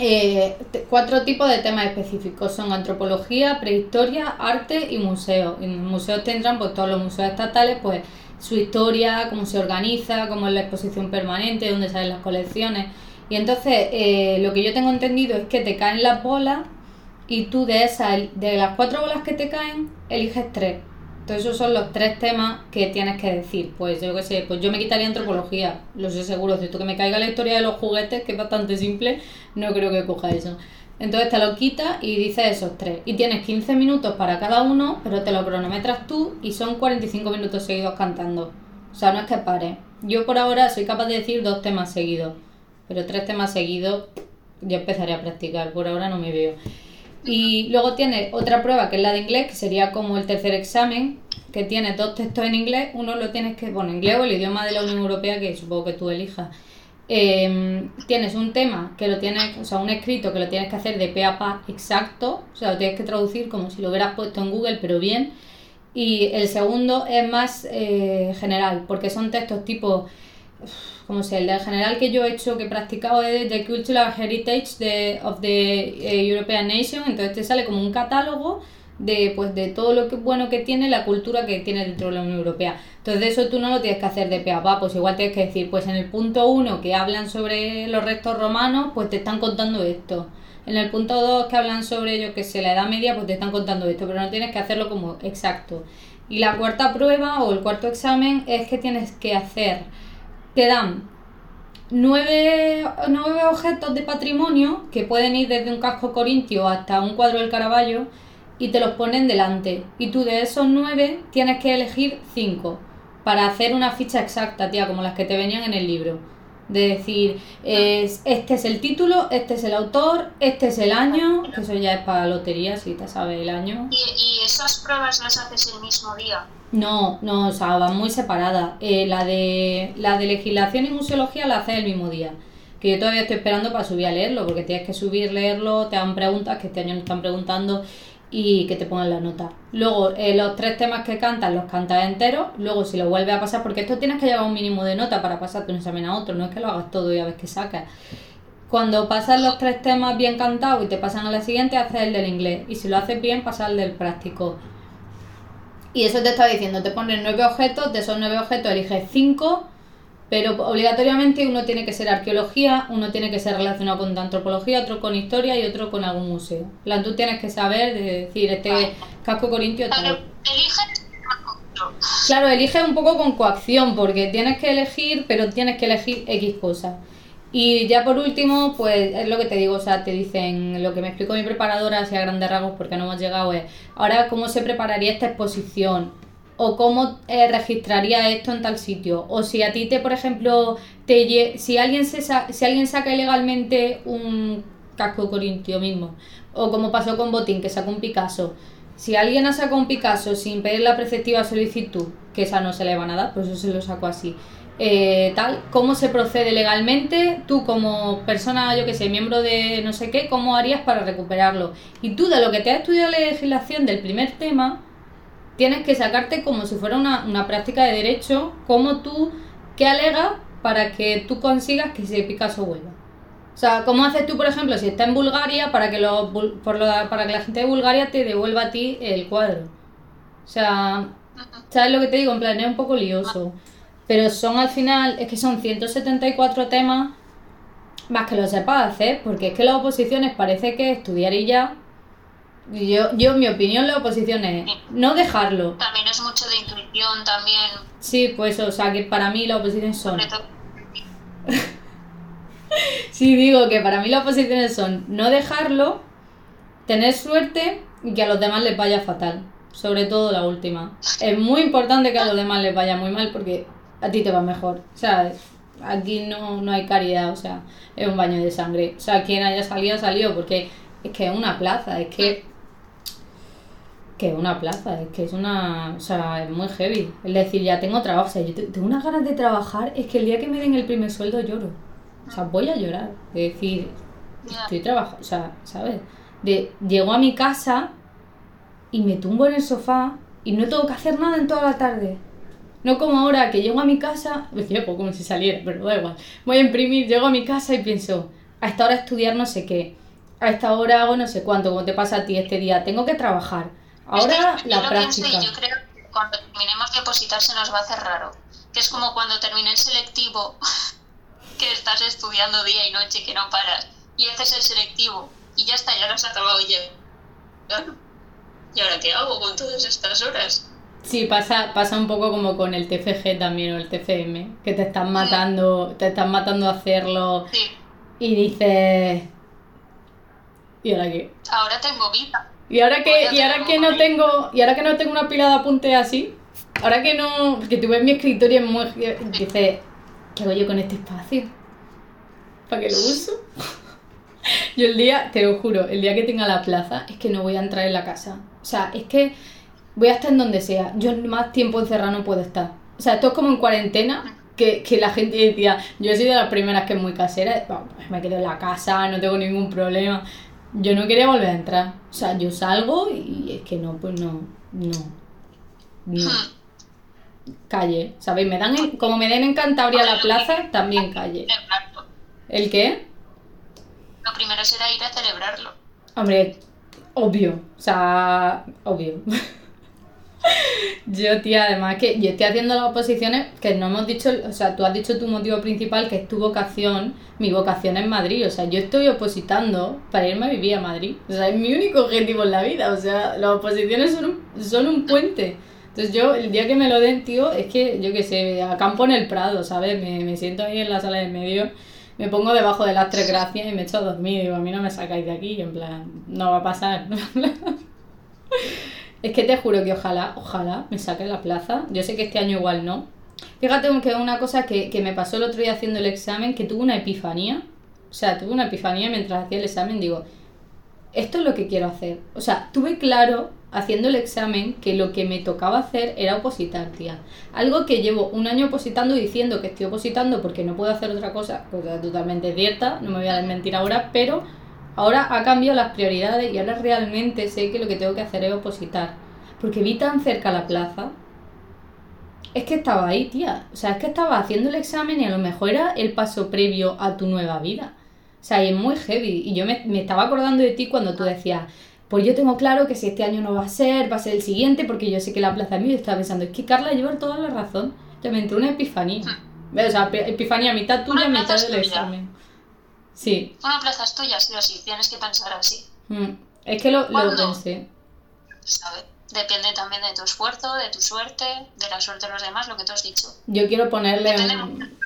eh, cuatro tipos de temas específicos. Son antropología, prehistoria, arte y museo. En museos tendrán, pues todos los museos estatales, pues su historia, cómo se organiza, cómo es la exposición permanente, dónde salen las colecciones. Y entonces eh, lo que yo tengo entendido es que te caen las bolas y tú de esas, de las cuatro bolas que te caen, eliges tres. Entonces esos son los tres temas que tienes que decir. Pues yo qué sé, pues yo me quitaría antropología, lo sé seguro. Si tú que me caiga la historia de los juguetes, que es bastante simple, no creo que coja eso. Entonces te lo quitas y dices esos tres. Y tienes 15 minutos para cada uno, pero te lo cronometras tú y son 45 minutos seguidos cantando. O sea, no es que pares. Yo por ahora soy capaz de decir dos temas seguidos, pero tres temas seguidos yo empezaré a practicar. Por ahora no me veo. Y luego tienes otra prueba que es la de inglés, que sería como el tercer examen, que tiene dos textos en inglés. Uno lo tienes que, bueno, inglés o el idioma de la Unión Europea, que supongo que tú elijas. Eh, tienes un tema que lo tienes, o sea, un escrito que lo tienes que hacer de pe a pa exacto, o sea, lo tienes que traducir como si lo hubieras puesto en Google, pero bien. Y el segundo es más eh, general, porque son textos tipo, como sé, el del general que yo he hecho, que he practicado es The Cultural Heritage de, of the eh, European Nation, entonces te sale como un catálogo de pues de todo lo que bueno que tiene la cultura que tiene dentro de la Unión Europea. Entonces eso tú no lo tienes que hacer de pe a pa, pues igual tienes que decir, pues en el punto 1 que hablan sobre los restos romanos, pues te están contando esto. En el punto 2 que hablan sobre, yo que sé, la Edad Media, pues te están contando esto, pero no tienes que hacerlo como exacto. Y la cuarta prueba o el cuarto examen es que tienes que hacer, te dan nueve, nueve objetos de patrimonio que pueden ir desde un casco corintio hasta un cuadro del Caravaggio y te los ponen delante. Y tú de esos nueve tienes que elegir cinco para hacer una ficha exacta, tía, como las que te venían en el libro. De decir, es, este es el título, este es el autor, este es el año, que eso ya es para lotería, si te sabes el año. ¿Y, y esas pruebas las haces el mismo día? No, no, o sea, van muy separadas. Eh, la, de, la de legislación y museología la haces el mismo día. Que yo todavía estoy esperando para subir a leerlo, porque tienes que subir, leerlo, te dan preguntas, que este año nos están preguntando. Y que te pongan la nota. Luego, eh, los tres temas que cantas los cantas enteros, luego si lo vuelves a pasar, porque esto tienes que llevar un mínimo de nota para pasarte un examen a otro, no es que lo hagas todo y a ver qué sacas. Cuando pasas los tres temas bien cantados y te pasan a la siguiente, haces el del inglés. Y si lo haces bien, pasas el del práctico. Y eso te está diciendo, te ponen nueve objetos, de esos nueve objetos eliges cinco, pero obligatoriamente uno tiene que ser arqueología, uno tiene que ser relacionado con antropología, otro con historia y otro con algún museo. La, tú tienes que saber, de decir, este casco corintio tal. Claro, elige un poco con coacción, porque tienes que elegir, pero tienes que elegir X cosas. Y ya por último, pues es lo que te digo, o sea, te dicen, lo que me explicó mi preparadora, así a grandes rasgos, porque no hemos llegado, es, ahora cómo se prepararía esta exposición, o cómo eh, registraría esto en tal sitio, o si a ti te, por ejemplo, te si alguien se si alguien saca ilegalmente un casco corintio mismo, o como pasó con Botín, que sacó un Picasso, si alguien ha sacado un Picasso sin pedir la preceptiva solicitud, que esa no se le van a dar, pues eso se lo sacó así. Eh, tal, cómo se procede legalmente, tú como persona, yo que sé, miembro de no sé qué, cómo harías para recuperarlo. Y tú de lo que te has estudiado la legislación del primer tema, tienes que sacarte como si fuera una, una práctica de derecho, como tú, qué alegas para que tú consigas que ese Picasso vuelva. O sea, ¿cómo haces tú, por ejemplo, si está en Bulgaria, para que, lo, por lo, para que la gente de Bulgaria te devuelva a ti el cuadro? O sea, ¿sabes lo que te digo? En plan, es un poco lioso. Pero son al final, es que son 174 temas más que lo sepas hacer, porque es que las oposiciones parece que estudiar y ya. Yo, yo, mi opinión, la oposición es no dejarlo. También es mucho de intuición, también. Sí, pues, o sea, que para mí la oposición son. sí, digo que para mí las oposiciones son no dejarlo, tener suerte y que a los demás les vaya fatal. Sobre todo la última. Es muy importante que a los demás les vaya muy mal porque a ti te va mejor. O sea, aquí no, no hay caridad, o sea, es un baño de sangre. O sea, quien haya salido, ha salido, porque es que es una plaza, es que. Que es una plaza, es que es una. O sea, es muy heavy. Es decir, ya tengo trabajo, o sea, yo tengo unas ganas de trabajar, es que el día que me den el primer sueldo lloro. O sea, voy a llorar. Es decir, estoy trabajando, o sea, ¿sabes? De, llego a mi casa y me tumbo en el sofá y no tengo que hacer nada en toda la tarde. No como ahora que llego a mi casa, decía poco como si saliera, pero da igual. Voy a imprimir, llego a mi casa y pienso, a esta hora estudiar no sé qué, a esta hora hago no sé cuánto, como te pasa a ti este día, tengo que trabajar. Ahora la práctica. yo creo que cuando terminemos de opositar se nos va a hacer raro. Que es como cuando terminé el selectivo, que estás estudiando día y noche, que no paras, y haces el selectivo, y ya está, ya lo has acabado ya. ¿Y ahora qué hago con todas estas horas? Sí, pasa, pasa un poco como con el TFG también o el TFM, que te están matando, te están matando a hacerlo y dices ¿Y ahora qué? Ahora tengo vida. Y ahora que, y ahora que no tengo, y ahora que no tengo una pila de apuntes así, ahora que no, que tú ves mi escritorio muy dices, ¿qué hago yo con este espacio? ¿Para qué lo uso? yo el día, te lo juro, el día que tenga la plaza es que no voy a entrar en la casa. O sea, es que voy a estar en donde sea. Yo más tiempo encerrado no puedo estar. O sea, esto es como en cuarentena, que, que la gente decía, yo he sido de las primeras que es muy casera, pues me quedo en la casa, no tengo ningún problema. Yo no quería volver a entrar. O sea, yo salgo y es que no, pues no, no, no. Calle, ¿sabéis? Me dan como me den en Cantabria la plaza, también calle. ¿El qué? Lo primero será ir a celebrarlo. Hombre, obvio, o sea, obvio. Yo, tía, además que yo estoy haciendo las oposiciones que no hemos dicho, o sea, tú has dicho tu motivo principal que es tu vocación, mi vocación es Madrid, o sea, yo estoy opositando para irme a vivir a Madrid, o sea, es mi único objetivo en la vida, o sea, las oposiciones son un, son un puente. Entonces yo, el día que me lo den, tío, es que, yo qué sé, acampo en el Prado, ¿sabes? Me, me siento ahí en la sala del medio, me pongo debajo de las tres gracias y me echo a dormir, digo, a mí no me sacáis de aquí, en plan, no va a pasar. Es que te juro que ojalá, ojalá me saque la plaza. Yo sé que este año igual no. Fíjate que una cosa que, me pasó el otro día haciendo el examen, que tuve una epifanía. O sea, tuve una epifanía mientras hacía el examen, digo, esto es lo que quiero hacer. O sea, tuve claro haciendo el examen que lo que me tocaba hacer era opositar, tía. Algo que llevo un año opositando diciendo que estoy opositando porque no puedo hacer otra cosa, cosa totalmente cierta, no me voy a desmentir ahora, pero ahora ha cambiado las prioridades y ahora realmente sé que lo que tengo que hacer es opositar. Porque vi tan cerca la plaza. Es que estaba ahí, tía. O sea, es que estaba haciendo el examen y a lo mejor era el paso previo a tu nueva vida. O sea, y es muy heavy. Y yo me, me estaba acordando de ti cuando tú decías, pues yo tengo claro que si este año no va a ser, va a ser el siguiente, porque yo sé que la plaza es mía. Y estaba pensando, es que Carla lleva toda la razón. Ya me entró una epifanía. O sea, epifanía mitad tuya, mitad del examen. Sí. Una plaza es tuya, sí o sí, tienes que pensar así, Mm. Es que lo, pensé. ¿sabes? Depende también de tu esfuerzo, de tu suerte, de la suerte de los demás, lo que tú has dicho. Yo quiero ponerle un...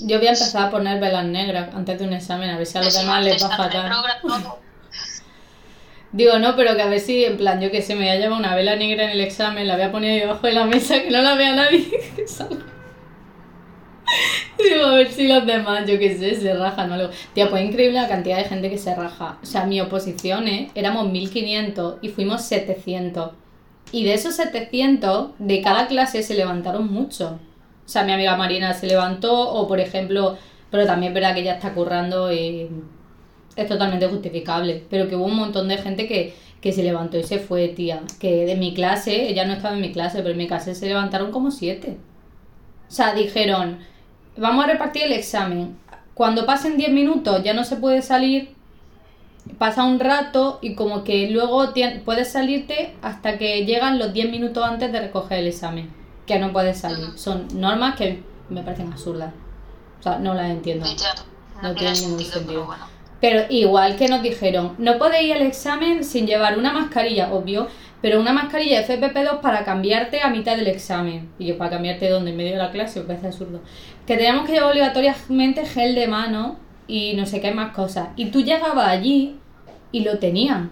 Yo voy a empezar a poner velas negras antes de un examen, a ver si a los De demás les va fatal. Digo, no, pero que a ver si, en plan, yo que sé, me voy a llevar una vela negra en el examen, la voy a poner debajo de la mesa, que no la vea nadie. que salga. Digo, a ver si los demás, yo qué sé, se rajan o algo. Tía, pues increíble la cantidad de gente que se raja. O sea, mi oposición, ¿eh? Éramos 1500 y fuimos 700. Y de esos 700, de cada clase se levantaron muchos. O sea, mi amiga Marina se levantó, o por ejemplo, pero también es verdad que ella está currando y es totalmente justificable. Pero que hubo un montón de gente que, que se levantó y se fue, tía. Que de mi clase, ella no estaba en mi clase, pero en mi clase se levantaron como siete. O sea, dijeron, vamos a repartir el examen. Cuando pasen 10 minutos ya no se puede salir, pasa un rato y como que luego puedes salirte hasta que llegan los 10 minutos antes de recoger el examen. Que no puedes salir. Son normas que me parecen absurdas. O sea, no las entiendo. No no, ningún sentido, sentido. pero bueno. Pero igual que nos dijeron, no podéis ir al examen sin llevar una mascarilla, obvio, pero una mascarilla FPP2 para cambiarte a mitad del examen. Y yo, para cambiarte donde en medio de la clase, me parece absurdo. Que teníamos que llevar obligatoriamente gel de mano y no sé qué más cosas. Y tú llegabas allí y lo tenían.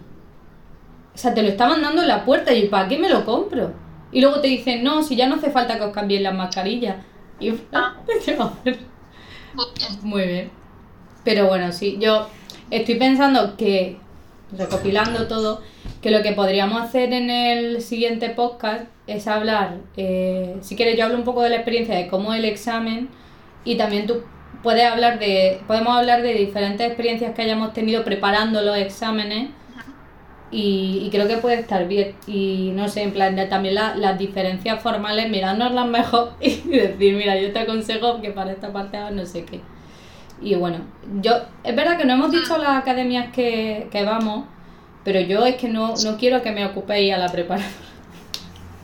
O sea, te lo estaban dando en la puerta y yo, ¿para qué me lo compro? Y luego te dicen, no, si ya no hace falta que os cambien las mascarillas. Y yo, Ah. Muy bien. Pero bueno, sí, yo estoy pensando que, recopilando todo, que lo que podríamos hacer en el siguiente podcast es hablar, eh, si quieres yo hablo un poco de la experiencia de cómo el examen y también tú puedes hablar de, podemos hablar de diferentes experiencias que hayamos tenido preparando los exámenes y, y creo que puede estar bien. Y no sé, en plan, de también la- las diferencias formales, mirárnoslas mejor y decir, mira, yo te aconsejo que para esta parte no sé qué. Y bueno, yo, es verdad que no hemos dicho las academias que, que vamos, pero yo es que no, no quiero que me ocupéis a la preparación.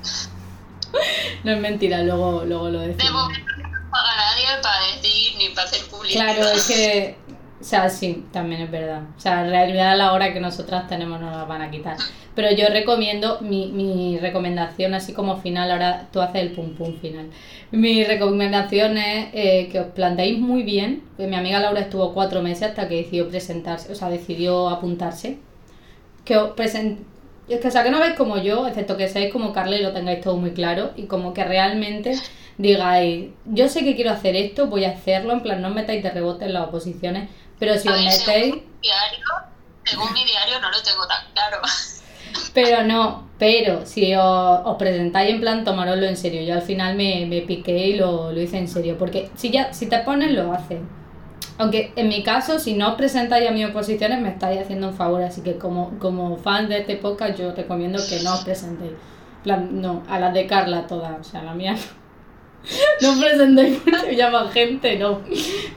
no es mentira, luego, luego lo De decimos. momento no paga nadie para decir ni para hacer publicidad. Claro, es que, o sea, sí, también es verdad. O sea, en realidad la hora que nosotras tenemos no la van a quitar. Pero yo recomiendo, mi, mi recomendación así como final, ahora tú haces el pum pum final. Mi recomendación es eh, que os planteéis muy bien, que mi amiga Laura estuvo cuatro meses hasta que decidió presentarse, o sea, decidió apuntarse. Que os present... Es o sea, que no veis como yo, excepto que seáis como Carla y lo tengáis todo muy claro y como que realmente digáis, yo sé que quiero hacer esto, voy a hacerlo, en plan, no os metáis de rebote en las oposiciones, pero si A os ver, metéis... según mi diario, según mi diario no lo tengo tan claro. Pero no, pero si os, os presentáis en plan, tomároslo en serio. Yo al final me, me piqué y lo, lo hice en serio. Porque si ya si te pones, lo haces. Aunque en mi caso, si no os presentáis a mis oposiciones, me estáis haciendo un favor. Así que como, como fan de este podcast, yo recomiendo que no os presentéis. En plan, no, a las de Carla todas. O sea, la mía no. No os presentéis porque llama gente, no.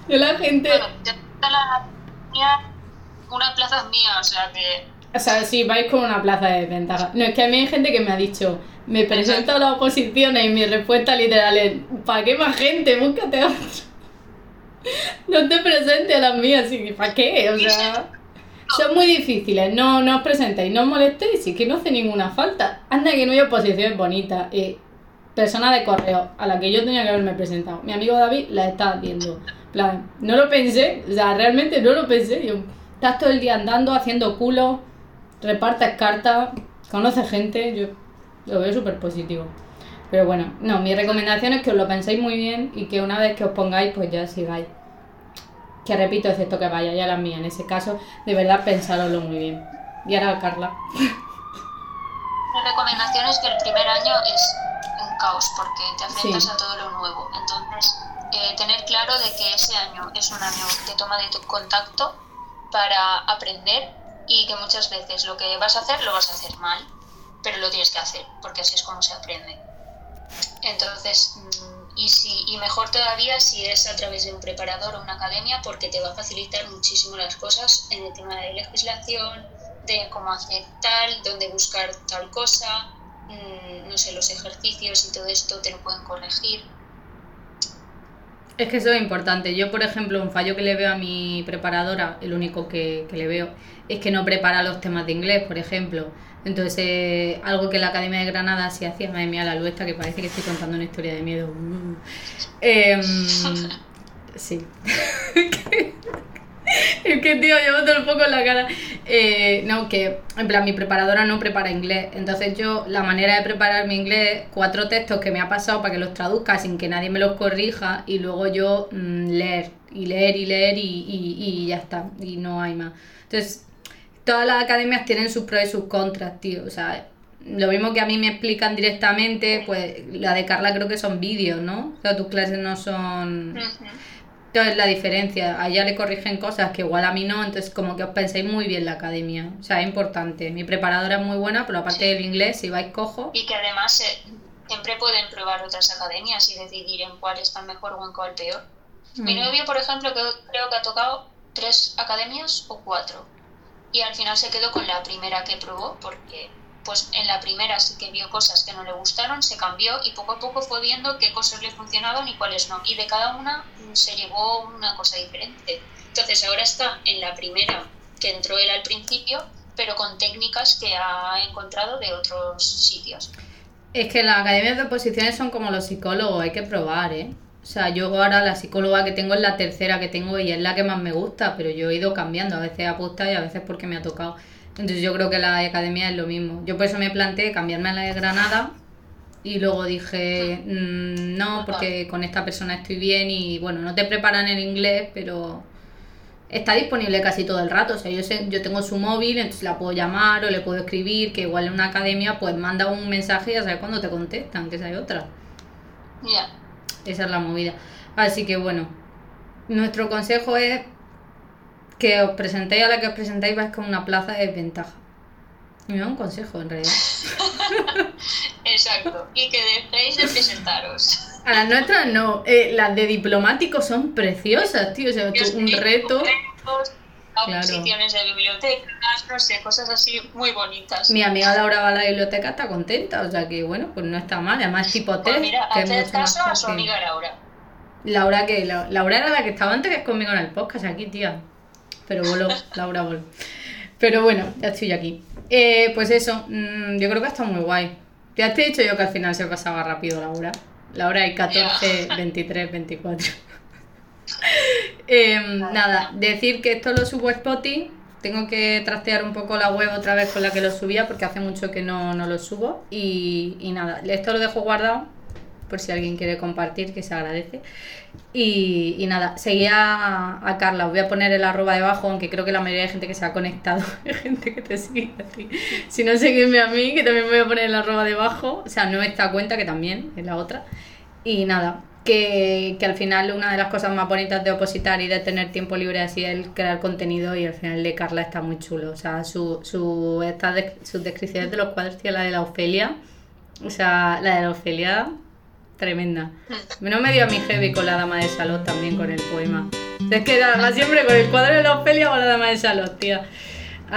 Yo la gente... Bueno, la mía, una plaza es mía, o sea que O sea, si vais con una plaza de ventaja. No, es que a mí hay gente que me ha dicho, me presento a las oposiciones y mi respuesta literal es, ¿para qué más gente? Búscate otro. No te presentes a las mías, ¿y ¿para qué? O sea, son muy difíciles, no, no os presentéis, no os molestéis, y que no hace ninguna falta. Anda que no hay oposiciones bonitas. Eh, persona de correo a la que yo tenía que haberme presentado. Mi amigo David la está haciendo. Plan, no lo pensé, o sea, realmente no lo pensé. Yo, estás todo el día andando, haciendo culo, repartes cartas, conoces gente, yo lo veo súper positivo. Pero bueno, no, mi recomendación es que os lo penséis muy bien y que una vez que os pongáis, pues ya sigáis. Que repito, excepto que vaya ya la mía. En ese caso, de verdad, pensároslo muy bien. Y ahora, Carla. mi recomendación es que el primer año es un caos porque te enfrentas Sí. a todo lo nuevo. Entonces, eh, tener claro de que ese año es un año de toma de contacto para aprender y que muchas veces lo que vas a hacer lo vas a hacer mal, pero lo tienes que hacer, porque así es como se aprende. Entonces, mm, y, si, y mejor todavía si es a través de un preparador o una academia, porque te va a facilitar muchísimo las cosas en el tema de legislación, de cómo hacer tal, dónde buscar tal cosa, mm, no sé, los ejercicios y todo esto te lo pueden corregir. Es que eso es importante. Yo, por ejemplo, un fallo que le veo a mi preparadora, el único que, que le veo, es que no prepara los temas de inglés, por ejemplo. Entonces, eh, algo que la Academia de Granada sí hacía, madre mía, la luesta, que parece que estoy contando una historia de miedo. Em, sí. es que, tío, llevo todo el poco en la cara. Eh, no, que, en plan, mi preparadora no prepara inglés. Entonces, yo, la manera de preparar mi inglés, cuatro textos que me ha pasado para que los traduzca sin que nadie me los corrija y luego yo mm, leer, y leer, y leer, y, y, y ya está. Y no hay más. Entonces, todas las academias tienen sus pros y sus contras, tío. O sea, lo mismo que a mí me explican directamente, pues la de Carla creo que son vídeos, ¿no? O sea, tus clases no son... Entonces la diferencia, a ella le corrigen cosas que igual a mí no, entonces como que os penséis muy bien la academia. O sea, es importante. Mi preparadora es muy buena, pero aparte del inglés, si vais cojo... Y que además eh, siempre pueden probar otras academias y decidir en cuál está mejor o en cuál peor. Mi mm. novio, por ejemplo, que creo que ha tocado tres academias o cuatro y al final se quedó con la primera que probó porque pues en la primera sí que vio cosas que no le gustaron, se cambió y poco a poco fue viendo qué cosas le funcionaban y cuáles no. Y de cada una se llevó una cosa diferente. Entonces ahora está en la primera que entró él al principio, pero con técnicas que ha encontrado de otros sitios. Es que las academias de oposiciones son como los psicólogos, hay que probar, ¿eh? O sea, yo ahora la psicóloga que tengo es la tercera que tengo y es la que más me gusta, pero yo he ido cambiando, a veces apuesta y a veces porque me ha tocado. Entonces yo creo que la academia es lo mismo. Yo por eso me planteé cambiarme a la de Granada y luego dije, mm, no, porque con esta persona estoy bien y bueno, no te preparan en inglés, pero está disponible casi todo el rato. O sea, yo, sé, yo tengo su móvil, entonces la puedo llamar o le puedo escribir, que igual en una academia pues manda un mensaje y ya sabes cuándo te contestan, que esa hay otra. Ya. Esa es la movida. Así que bueno, nuestro consejo es que os presentéis a la que os presentáis vais con una plaza de desventaja. Y un consejo en realidad. Exacto. Y que dejéis de presentaros. A las nuestras no. Eh, las de diplomáticos son preciosas, tío. O sea, un reto exposiciones de bibliotecas, no sé, cosas así muy bonitas. Mi amiga Laura va a la biblioteca, está contenta, o sea que bueno, pues no está mal, además tipo pues test. mira, que caso a su amiga Laura. Laura que Laura era la que estaba antes que es conmigo en el podcast aquí, tía. Pero voló, Laura voló. Pero bueno, ya estoy aquí. Eh, pues eso, mm, yo creo que está muy guay. Ya te he dicho yo que al final se pasaba rápido Laura. Laura hay 14, 23, 24. Em, nada, decir que esto lo subo a Spotify. Tengo que trastear un poco la web otra vez con la que lo subía porque hace mucho que no, lo subo. Y, nada, esto lo dejo guardado por si alguien quiere compartir, que se agradece. Y, nada, seguía a, a, Carla, os voy a poner el arroba debajo, aunque creo que la mayoría de gente que se ha conectado es gente que te sigue así. Si no, seguidme a mí, que también voy a poner el arroba debajo. O sea, no esta cuenta, que también es la otra. Y nada, que, al final una de las cosas más bonitas de opositar y de tener tiempo libre así es el crear contenido y al final de Carla está muy chulo. O sea, su, su, esta sus descripciones de los cuadros, tío, la de la Ofelia, o sea, la de la Ofelia, tremenda. No me dio a mi heavy con la dama de Salot también con el poema. Es que siempre con el cuadro de la Ofelia o la dama de Salot, tía.